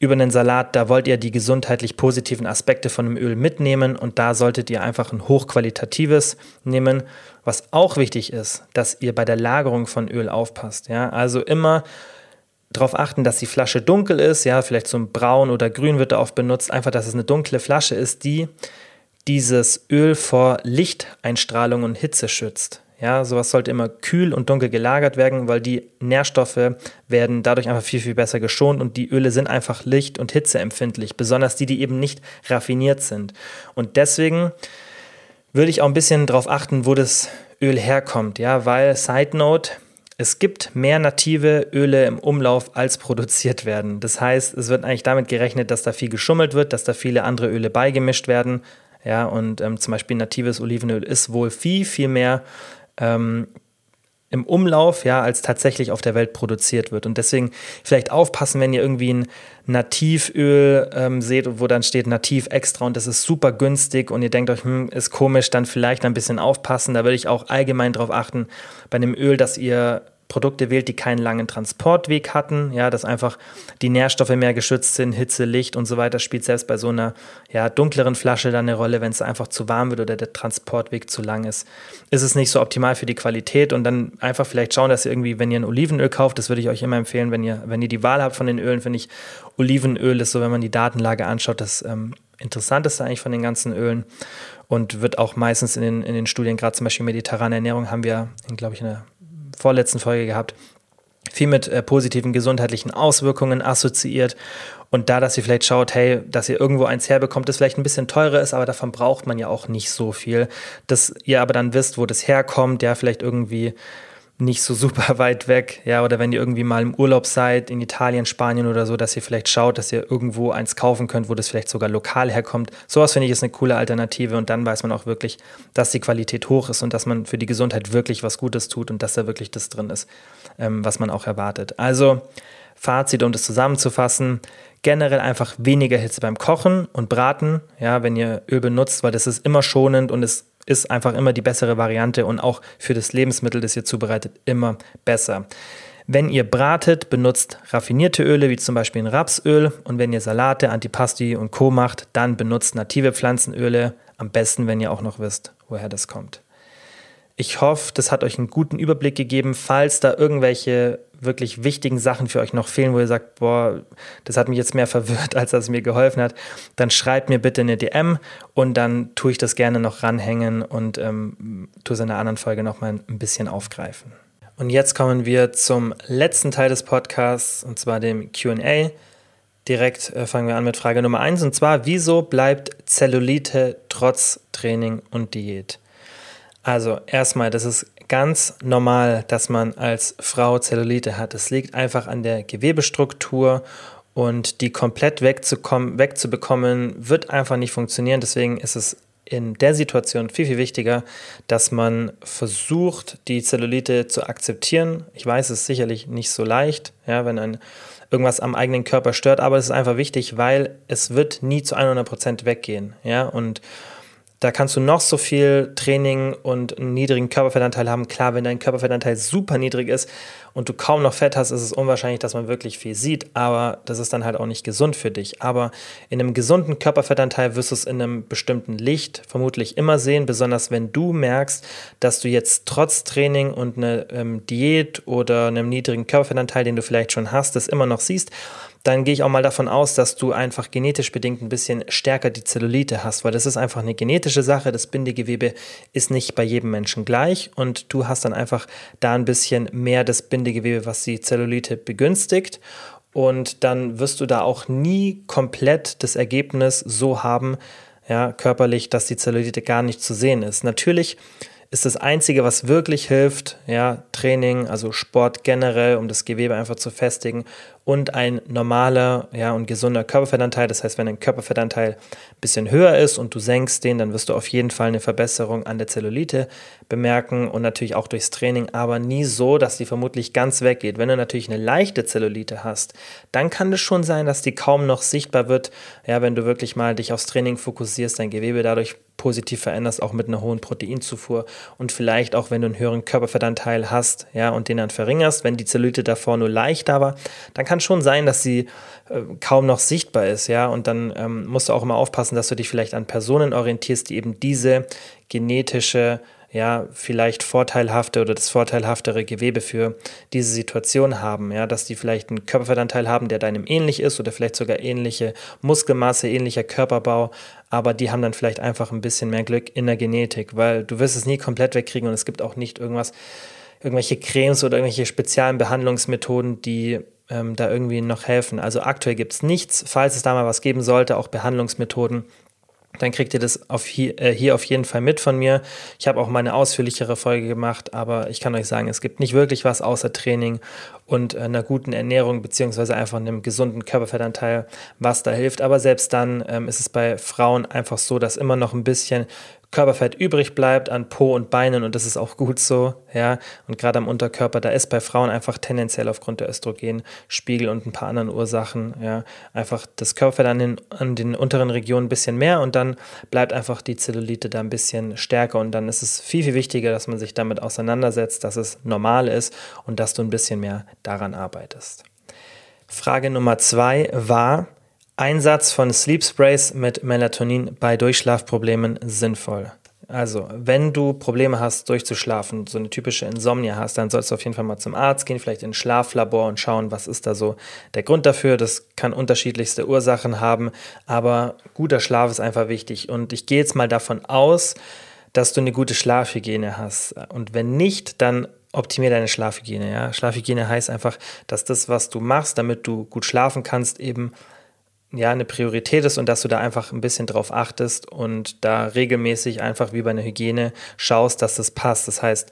über einen Salat, da wollt ihr die gesundheitlich positiven Aspekte von dem Öl mitnehmen und da solltet ihr einfach ein hochqualitatives nehmen. Was auch wichtig ist, dass ihr bei der Lagerung von Öl aufpasst. Ja? Also immer darauf achten, dass die Flasche dunkel ist, ja, vielleicht so ein Braun oder Grün wird da oft benutzt, einfach, dass es eine dunkle Flasche ist, die dieses Öl vor Lichteinstrahlung und Hitze schützt. Ja, sowas sollte immer kühl und dunkel gelagert werden, weil die Nährstoffe werden dadurch einfach viel, viel besser geschont und die Öle sind einfach licht- und hitzeempfindlich, besonders die, die eben nicht raffiniert sind. Und deswegen würde ich auch ein bisschen darauf achten, wo das Öl herkommt, ja, weil, Side Note, es gibt mehr native Öle im Umlauf, als produziert werden. Das heißt, es wird eigentlich damit gerechnet, dass da viel geschummelt wird, dass da viele andere Öle beigemischt werden. Ja, und ähm, zum Beispiel natives Olivenöl ist wohl viel, viel mehr ähm, im Umlauf, ja, als tatsächlich auf der Welt produziert wird. Und deswegen vielleicht aufpassen, wenn ihr irgendwie ein Nativöl ähm, seht, wo dann steht Nativ extra und das ist super günstig und ihr denkt euch, hm, ist komisch, dann vielleicht ein bisschen aufpassen. Da würde ich auch allgemein darauf achten, bei einem Öl, dass ihr Produkte wählt, die keinen langen Transportweg hatten, ja, dass einfach die Nährstoffe mehr geschützt sind, Hitze, Licht und so weiter, spielt selbst bei so einer ja, dunkleren Flasche dann eine Rolle, wenn es einfach zu warm wird oder der Transportweg zu lang ist. Ist es nicht so optimal für die Qualität und dann einfach vielleicht schauen, dass ihr irgendwie, wenn ihr ein Olivenöl kauft, das würde ich euch immer empfehlen, wenn ihr, wenn ihr die Wahl habt von den Ölen, finde ich, Olivenöl ist so, wenn man die Datenlage anschaut, das ähm, Interessanteste eigentlich von den ganzen Ölen und wird auch meistens in den, in den Studien, gerade zum Beispiel mediterrane Ernährung, haben wir, glaube ich, in der vorletzten Folge gehabt, viel mit äh, positiven gesundheitlichen Auswirkungen assoziiert. Und da, dass ihr vielleicht schaut, hey, dass ihr irgendwo eins herbekommt, das vielleicht ein bisschen teurer ist, aber davon braucht man ja auch nicht so viel. Dass ihr aber dann wisst, wo das herkommt, ja, vielleicht irgendwie nicht so super weit weg, ja, oder wenn ihr irgendwie mal im Urlaub seid, in Italien, Spanien oder so, dass ihr vielleicht schaut, dass ihr irgendwo eins kaufen könnt, wo das vielleicht sogar lokal herkommt. Sowas finde ich ist eine coole Alternative und dann weiß man auch wirklich, dass die Qualität hoch ist und dass man für die Gesundheit wirklich was Gutes tut und dass da wirklich das drin ist, ähm, was man auch erwartet. Also, Fazit, um das zusammenzufassen, generell einfach weniger Hitze beim Kochen und Braten, ja, wenn ihr Öl benutzt, weil das ist immer schonend und es ist einfach immer die bessere Variante und auch für das Lebensmittel, das ihr zubereitet, immer besser. Wenn ihr bratet, benutzt raffinierte Öle wie zum Beispiel ein Rapsöl und wenn ihr Salate, Antipasti und Co macht, dann benutzt native Pflanzenöle, am besten, wenn ihr auch noch wisst, woher das kommt. Ich hoffe, das hat euch einen guten Überblick gegeben. Falls da irgendwelche wirklich wichtigen Sachen für euch noch fehlen, wo ihr sagt, boah, das hat mich jetzt mehr verwirrt, als dass es mir geholfen hat, dann schreibt mir bitte eine DM und dann tue ich das gerne noch ranhängen und ähm, tue es in einer anderen Folge nochmal ein bisschen aufgreifen. Und jetzt kommen wir zum letzten Teil des Podcasts und zwar dem QA. Direkt äh, fangen wir an mit Frage Nummer 1 und zwar, wieso bleibt Zellulite trotz Training und Diät? Also erstmal, das ist ganz normal, dass man als Frau Zellulite hat. Es liegt einfach an der Gewebestruktur und die komplett wegzukommen, wegzubekommen, wird einfach nicht funktionieren. Deswegen ist es in der Situation viel, viel wichtiger, dass man versucht, die Zellulite zu akzeptieren. Ich weiß, es ist sicherlich nicht so leicht, ja, wenn ein irgendwas am eigenen Körper stört, aber es ist einfach wichtig, weil es wird nie zu 100 Prozent weggehen, ja, und da kannst du noch so viel Training und einen niedrigen Körperfettanteil haben. Klar, wenn dein Körperfettanteil super niedrig ist und du kaum noch Fett hast, ist es unwahrscheinlich, dass man wirklich viel sieht. Aber das ist dann halt auch nicht gesund für dich. Aber in einem gesunden Körperfettanteil wirst du es in einem bestimmten Licht vermutlich immer sehen. Besonders wenn du merkst, dass du jetzt trotz Training und einer ähm, Diät oder einem niedrigen Körperfettanteil, den du vielleicht schon hast, das immer noch siehst dann gehe ich auch mal davon aus, dass du einfach genetisch bedingt ein bisschen stärker die Zellulite hast, weil das ist einfach eine genetische Sache. Das Bindegewebe ist nicht bei jedem Menschen gleich und du hast dann einfach da ein bisschen mehr das Bindegewebe, was die Zellulite begünstigt. Und dann wirst du da auch nie komplett das Ergebnis so haben, ja, körperlich, dass die Zellulite gar nicht zu sehen ist. Natürlich ist das Einzige, was wirklich hilft, ja, Training, also Sport generell, um das Gewebe einfach zu festigen und ein normaler, ja, und gesunder Körperfettanteil. Das heißt, wenn dein Körperfettanteil ein bisschen höher ist und du senkst den, dann wirst du auf jeden Fall eine Verbesserung an der Zellulite bemerken und natürlich auch durchs Training, aber nie so, dass die vermutlich ganz weggeht. Wenn du natürlich eine leichte Zellulite hast, dann kann es schon sein, dass die kaum noch sichtbar wird, ja, wenn du wirklich mal dich aufs Training fokussierst, dein Gewebe dadurch positiv veränderst, auch mit einer hohen Proteinzufuhr und vielleicht auch, wenn du einen höheren Körperfettanteil hast, ja, und den dann verringerst, wenn die Zellulite davor nur leicht da war, dann kann schon sein, dass sie äh, kaum noch sichtbar ist, ja, und dann ähm, musst du auch immer aufpassen, dass du dich vielleicht an Personen orientierst, die eben diese genetische ja, vielleicht vorteilhafte oder das vorteilhaftere Gewebe für diese Situation haben, ja, dass die vielleicht einen Körperfettanteil haben, der deinem ähnlich ist oder vielleicht sogar ähnliche Muskelmasse, ähnlicher Körperbau, aber die haben dann vielleicht einfach ein bisschen mehr Glück in der Genetik, weil du wirst es nie komplett wegkriegen und es gibt auch nicht irgendwas, irgendwelche Cremes oder irgendwelche speziellen Behandlungsmethoden, die ähm, da irgendwie noch helfen. Also aktuell gibt es nichts, falls es da mal was geben sollte, auch Behandlungsmethoden, dann kriegt ihr das auf hier, äh, hier auf jeden Fall mit von mir. Ich habe auch mal eine ausführlichere Folge gemacht, aber ich kann euch sagen, es gibt nicht wirklich was außer Training und äh, einer guten Ernährung beziehungsweise einfach einem gesunden Körperfettanteil, was da hilft. Aber selbst dann ähm, ist es bei Frauen einfach so, dass immer noch ein bisschen Körperfett übrig bleibt an Po und Beinen und das ist auch gut so, ja. Und gerade am Unterkörper, da ist bei Frauen einfach tendenziell aufgrund der Östrogenspiegel und ein paar anderen Ursachen, ja, einfach das Körperfett an den, an den unteren Regionen ein bisschen mehr und dann bleibt einfach die Zellulite da ein bisschen stärker und dann ist es viel, viel wichtiger, dass man sich damit auseinandersetzt, dass es normal ist und dass du ein bisschen mehr daran arbeitest. Frage Nummer zwei war, Einsatz von Sleep Sprays mit Melatonin bei Durchschlafproblemen sinnvoll. Also, wenn du Probleme hast, durchzuschlafen, so eine typische Insomnia hast, dann sollst du auf jeden Fall mal zum Arzt gehen, vielleicht in ein Schlaflabor und schauen, was ist da so der Grund dafür. Das kann unterschiedlichste Ursachen haben, aber guter Schlaf ist einfach wichtig. Und ich gehe jetzt mal davon aus, dass du eine gute Schlafhygiene hast. Und wenn nicht, dann optimier deine Schlafhygiene. Ja? Schlafhygiene heißt einfach, dass das, was du machst, damit du gut schlafen kannst, eben ja, eine Priorität ist und dass du da einfach ein bisschen drauf achtest und da regelmäßig einfach wie bei einer Hygiene schaust, dass das passt. Das heißt,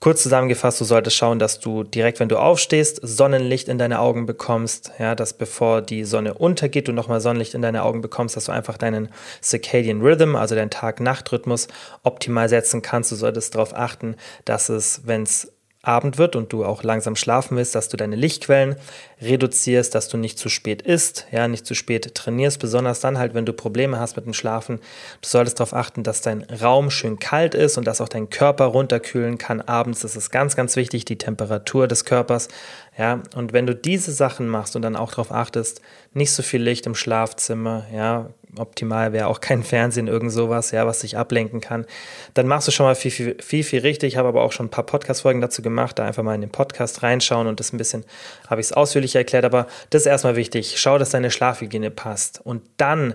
kurz zusammengefasst, du solltest schauen, dass du direkt, wenn du aufstehst, Sonnenlicht in deine Augen bekommst, ja, dass bevor die Sonne untergeht, du nochmal Sonnenlicht in deine Augen bekommst, dass du einfach deinen Circadian Rhythm, also deinen Tag-Nacht-Rhythmus optimal setzen kannst. Du solltest darauf achten, dass es, wenn es Abend wird und du auch langsam schlafen willst, dass du deine Lichtquellen reduzierst, dass du nicht zu spät isst, ja, nicht zu spät trainierst, besonders dann halt, wenn du Probleme hast mit dem Schlafen. Du solltest darauf achten, dass dein Raum schön kalt ist und dass auch dein Körper runterkühlen kann abends. Das ist ganz, ganz wichtig, die Temperatur des Körpers. Ja, und wenn du diese Sachen machst und dann auch darauf achtest, nicht so viel Licht im Schlafzimmer, ja, optimal wäre auch kein Fernsehen, irgend sowas, ja, was dich ablenken kann, dann machst du schon mal viel, viel, viel, viel richtig. Ich habe aber auch schon ein paar Podcast-Folgen dazu gemacht, da einfach mal in den Podcast reinschauen und das ein bisschen, habe ich es ausführlicher erklärt, aber das ist erstmal wichtig. Schau, dass deine Schlafhygiene passt und dann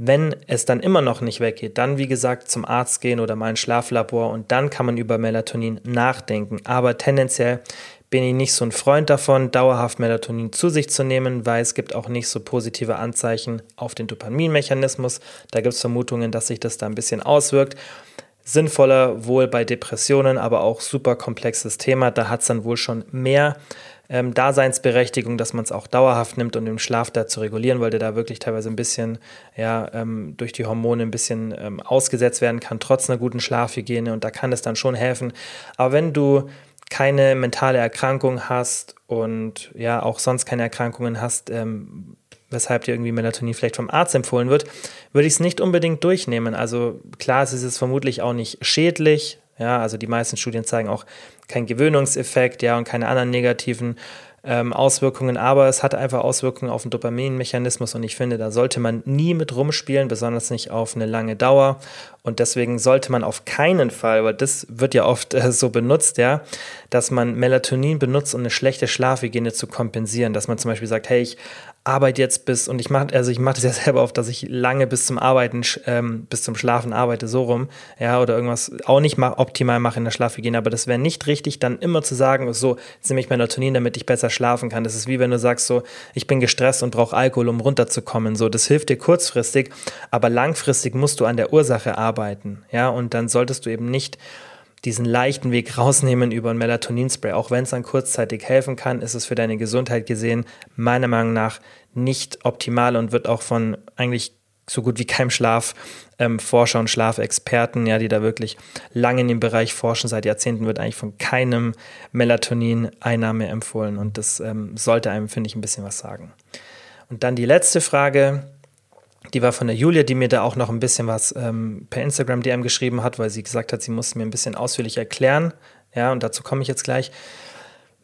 wenn es dann immer noch nicht weggeht, dann wie gesagt zum Arzt gehen oder mal ein Schlaflabor und dann kann man über Melatonin nachdenken. Aber tendenziell bin ich nicht so ein Freund davon, dauerhaft Melatonin zu sich zu nehmen, weil es gibt auch nicht so positive Anzeichen auf den Dopaminmechanismus. Da gibt es Vermutungen, dass sich das da ein bisschen auswirkt. Sinnvoller wohl bei Depressionen, aber auch super komplexes Thema. Da hat es dann wohl schon mehr ähm, Daseinsberechtigung, dass man es auch dauerhaft nimmt, um den Schlaf da zu regulieren, weil der da wirklich teilweise ein bisschen ja, ähm, durch die Hormone ein bisschen ähm, ausgesetzt werden kann, trotz einer guten Schlafhygiene. Und da kann es dann schon helfen. Aber wenn du keine mentale Erkrankung hast und ja auch sonst keine Erkrankungen hast, ähm, weshalb dir irgendwie Melatonin vielleicht vom Arzt empfohlen wird, würde ich es nicht unbedingt durchnehmen. Also klar, es ist es vermutlich auch nicht schädlich. Ja, also die meisten Studien zeigen auch keinen Gewöhnungseffekt, ja, und keine anderen negativen ähm, Auswirkungen, aber es hat einfach Auswirkungen auf den Dopaminmechanismus und ich finde, da sollte man nie mit rumspielen, besonders nicht auf eine lange Dauer. Und deswegen sollte man auf keinen Fall, weil das wird ja oft äh, so benutzt, ja, dass man Melatonin benutzt, um eine schlechte Schlafhygiene zu kompensieren, dass man zum Beispiel sagt, hey, ich arbeite jetzt bis, und ich mache, also ich mache das ja selber oft, dass ich lange bis zum Arbeiten, ähm, bis zum Schlafen arbeite, so rum, ja, oder irgendwas auch nicht mach, optimal mache in der Schlafhygiene, aber das wäre nicht richtig, dann immer zu sagen, so, jetzt nehme ich Melatonin, damit ich besser schlafen kann. Das ist wie wenn du sagst, so, ich bin gestresst und brauche Alkohol, um runterzukommen, so, das hilft dir kurzfristig, aber langfristig musst du an der Ursache arbeiten, ja, und dann solltest du eben nicht diesen leichten Weg rausnehmen über ein Melatoninspray. Auch wenn es dann kurzzeitig helfen kann, ist es für deine Gesundheit gesehen meiner Meinung nach nicht optimal und wird auch von eigentlich so gut wie keinem Schlafforscher ähm, und Schlafexperten, ja, die da wirklich lange in dem Bereich forschen, seit Jahrzehnten wird eigentlich von keinem Melatonin-Einnahme empfohlen und das ähm, sollte einem, finde ich, ein bisschen was sagen. Und dann die letzte Frage, die war von der Julia, die mir da auch noch ein bisschen was ähm, per Instagram DM geschrieben hat, weil sie gesagt hat, sie muss mir ein bisschen ausführlich erklären. Ja, und dazu komme ich jetzt gleich.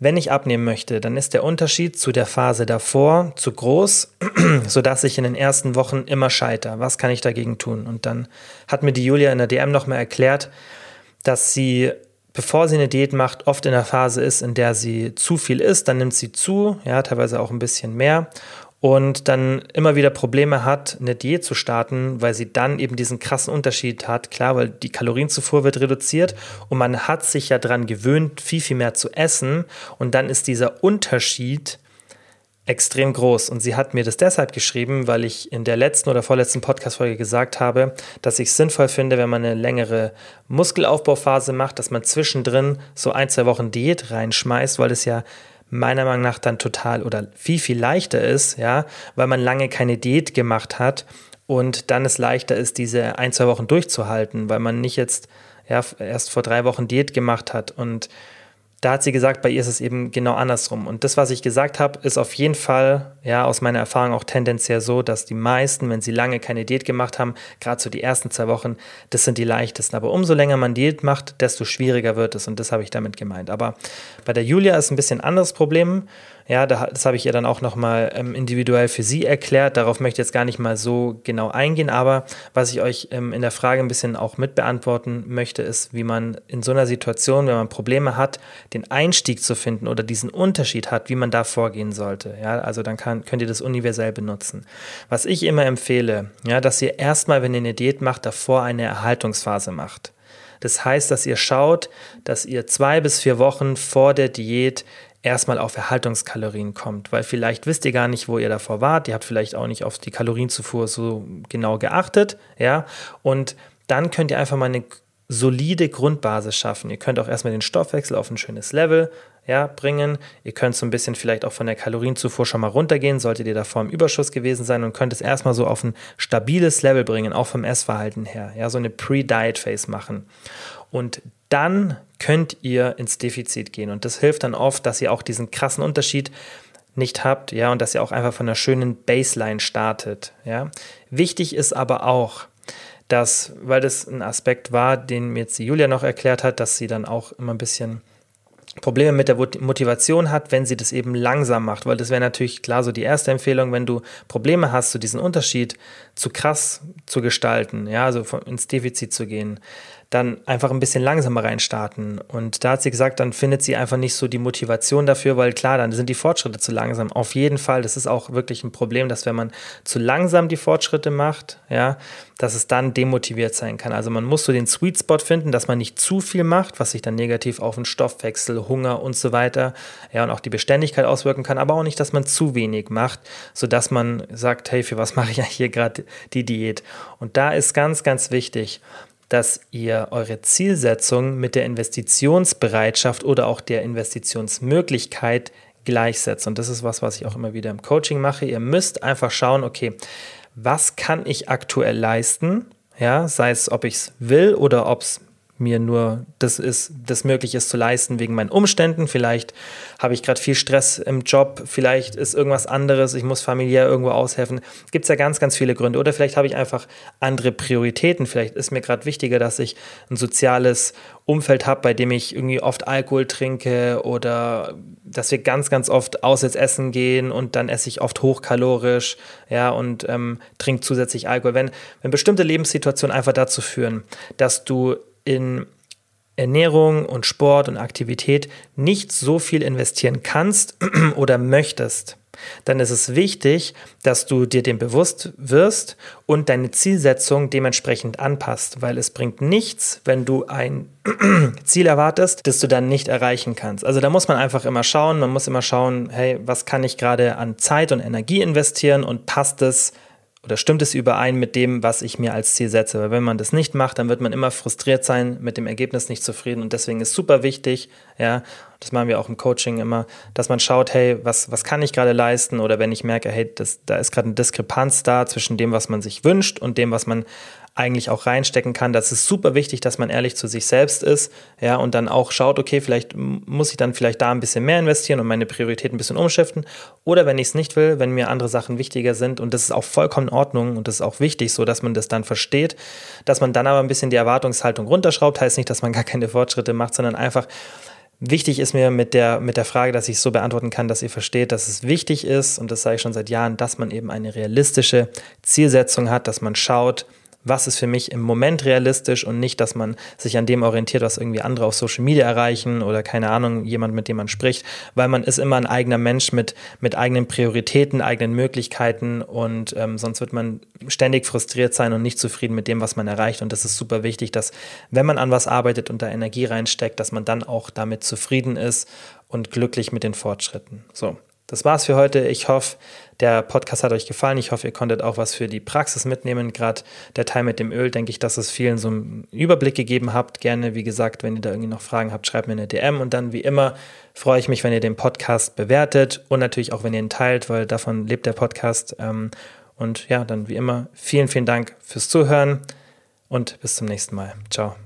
Wenn ich abnehmen möchte, dann ist der Unterschied zu der Phase davor zu groß, sodass ich in den ersten Wochen immer scheiter. Was kann ich dagegen tun? Und dann hat mir die Julia in der DM nochmal erklärt, dass sie, bevor sie eine Diät macht, oft in der Phase ist, in der sie zu viel isst, dann nimmt sie zu, ja, teilweise auch ein bisschen mehr und dann immer wieder Probleme hat, eine Diät zu starten, weil sie dann eben diesen krassen Unterschied hat. Klar, weil die Kalorienzufuhr wird reduziert und man hat sich ja daran gewöhnt, viel, viel mehr zu essen und dann ist dieser Unterschied extrem groß. Und sie hat mir das deshalb geschrieben, weil ich in der letzten oder vorletzten Podcast-Folge gesagt habe, dass ich es sinnvoll finde, wenn man eine längere Muskelaufbauphase macht, dass man zwischendrin so ein, zwei Wochen Diät reinschmeißt, weil es ja meiner Meinung nach dann total oder viel, viel leichter ist, ja, weil man lange keine Diät gemacht hat und dann es leichter ist, diese ein, zwei Wochen durchzuhalten, weil man nicht jetzt ja, erst vor drei Wochen Diät gemacht hat und da hat sie gesagt, bei ihr ist es eben genau andersrum. Und das, was ich gesagt habe, ist auf jeden Fall, ja, aus meiner Erfahrung auch tendenziell so, dass die meisten, wenn sie lange keine Diät gemacht haben, gerade so die ersten zwei Wochen, das sind die leichtesten. Aber umso länger man Diät macht, desto schwieriger wird es. Und das habe ich damit gemeint. Aber bei der Julia ist ein bisschen anderes Problem. Ja, das habe ich ihr dann auch nochmal ähm, individuell für sie erklärt. Darauf möchte ich jetzt gar nicht mal so genau eingehen. Aber was ich euch ähm, in der Frage ein bisschen auch mit beantworten möchte, ist, wie man in so einer Situation, wenn man Probleme hat, den Einstieg zu finden oder diesen Unterschied hat, wie man da vorgehen sollte. Ja, also dann kann, könnt ihr das universell benutzen. Was ich immer empfehle, ja, dass ihr erstmal, wenn ihr eine Diät macht, davor eine Erhaltungsphase macht. Das heißt, dass ihr schaut, dass ihr zwei bis vier Wochen vor der Diät erstmal auf Erhaltungskalorien kommt, weil vielleicht wisst ihr gar nicht, wo ihr davor wart, ihr habt vielleicht auch nicht auf die Kalorienzufuhr so genau geachtet, ja, und dann könnt ihr einfach mal eine solide Grundbasis schaffen. Ihr könnt auch erstmal den Stoffwechsel auf ein schönes Level ja, bringen. Ihr könnt so ein bisschen vielleicht auch von der Kalorienzufuhr schon mal runtergehen, solltet ihr davor im Überschuss gewesen sein und könnt es erstmal so auf ein stabiles Level bringen, auch vom Essverhalten her. Ja, so eine Pre-Diet-Phase machen. Und dann könnt ihr ins Defizit gehen. Und das hilft dann oft, dass ihr auch diesen krassen Unterschied nicht habt, ja, und dass ihr auch einfach von einer schönen Baseline startet, ja. Wichtig ist aber auch, dass, weil das ein Aspekt war, den mir jetzt die Julia noch erklärt hat, dass sie dann auch immer ein bisschen Probleme mit der Motivation hat, wenn sie das eben langsam macht, weil das wäre natürlich klar so die erste Empfehlung, wenn du Probleme hast, so diesen Unterschied zu krass zu gestalten, ja, also ins Defizit zu gehen, dann einfach ein bisschen langsamer reinstarten. Und da hat sie gesagt, dann findet sie einfach nicht so die Motivation dafür, weil klar, dann sind die Fortschritte zu langsam. Auf jeden Fall, das ist auch wirklich ein Problem, dass wenn man zu langsam die Fortschritte macht, ja, dass es dann demotiviert sein kann. Also man muss so den Sweet Spot finden, dass man nicht zu viel macht, was sich dann negativ auf den Stoffwechsel, Hunger und so weiter, ja, und auch die Beständigkeit auswirken kann, aber auch nicht, dass man zu wenig macht, sodass man sagt, hey, für was mache ich ja hier gerade die Diät? Und da ist ganz, ganz wichtig, dass ihr eure Zielsetzung mit der Investitionsbereitschaft oder auch der Investitionsmöglichkeit gleichsetzt. Und das ist was, was ich auch immer wieder im Coaching mache. Ihr müsst einfach schauen, okay, was kann ich aktuell leisten? Ja, sei es, ob ich es will oder ob es mir nur das ist, das möglich ist zu leisten wegen meinen Umständen. Vielleicht habe ich gerade viel Stress im Job, vielleicht ist irgendwas anderes, ich muss familiär irgendwo aushelfen. Gibt es ja ganz, ganz viele Gründe. Oder vielleicht habe ich einfach andere Prioritäten. Vielleicht ist mir gerade wichtiger, dass ich ein soziales Umfeld habe, bei dem ich irgendwie oft Alkohol trinke oder dass wir ganz, ganz oft auswärts essen gehen und dann esse ich oft hochkalorisch, ja, und ähm, trinke zusätzlich Alkohol. Wenn, wenn bestimmte Lebenssituationen einfach dazu führen, dass du in Ernährung und Sport und Aktivität nicht so viel investieren kannst oder möchtest, dann ist es wichtig, dass du dir dem bewusst wirst und deine Zielsetzung dementsprechend anpasst, weil es bringt nichts, wenn du ein Ziel erwartest, das du dann nicht erreichen kannst. Also da muss man einfach immer schauen, man muss immer schauen, hey, was kann ich gerade an Zeit und Energie investieren und passt es oder stimmt es überein mit dem, was ich mir als Ziel setze? Weil wenn man das nicht macht, dann wird man immer frustriert sein, mit dem Ergebnis nicht zufrieden. Und deswegen ist super wichtig, ja, das machen wir auch im Coaching immer, dass man schaut, hey, was, was kann ich gerade leisten? Oder wenn ich merke, hey, das, da ist gerade eine Diskrepanz da zwischen dem, was man sich wünscht und dem, was man eigentlich auch reinstecken kann. Das ist super wichtig, dass man ehrlich zu sich selbst ist, ja, und dann auch schaut, okay, vielleicht muss ich dann vielleicht da ein bisschen mehr investieren und meine Prioritäten ein bisschen umschiften. Oder wenn ich es nicht will, wenn mir andere Sachen wichtiger sind, und das ist auch vollkommen in Ordnung und das ist auch wichtig, so dass man das dann versteht, dass man dann aber ein bisschen die Erwartungshaltung runterschraubt, heißt nicht, dass man gar keine Fortschritte macht, sondern einfach Wichtig ist mir mit der, mit der Frage, dass ich es so beantworten kann, dass ihr versteht, dass es wichtig ist, und das sage ich schon seit Jahren, dass man eben eine realistische Zielsetzung hat, dass man schaut, was ist für mich im Moment realistisch und nicht, dass man sich an dem orientiert, was irgendwie andere auf Social Media erreichen oder keine Ahnung, jemand, mit dem man spricht, weil man ist immer ein eigener Mensch mit, mit eigenen Prioritäten, eigenen Möglichkeiten und ähm, sonst wird man ständig frustriert sein und nicht zufrieden mit dem, was man erreicht und das ist super wichtig, dass wenn man an was arbeitet und da Energie reinsteckt, dass man dann auch damit zufrieden ist und glücklich mit den Fortschritten. So, das war's für heute. Ich hoffe, der Podcast hat euch gefallen. Ich hoffe, ihr konntet auch was für die Praxis mitnehmen. Gerade der Teil mit dem Öl, denke ich, dass es vielen so einen Überblick gegeben habt. Gerne, wie gesagt, wenn ihr da irgendwie noch Fragen habt, schreibt mir eine DM. Und dann, wie immer, freue ich mich, wenn ihr den Podcast bewertet und natürlich auch, wenn ihr ihn teilt, weil davon lebt der Podcast. Ähm, und ja, dann wie immer, vielen, vielen Dank fürs Zuhören und bis zum nächsten Mal. Ciao.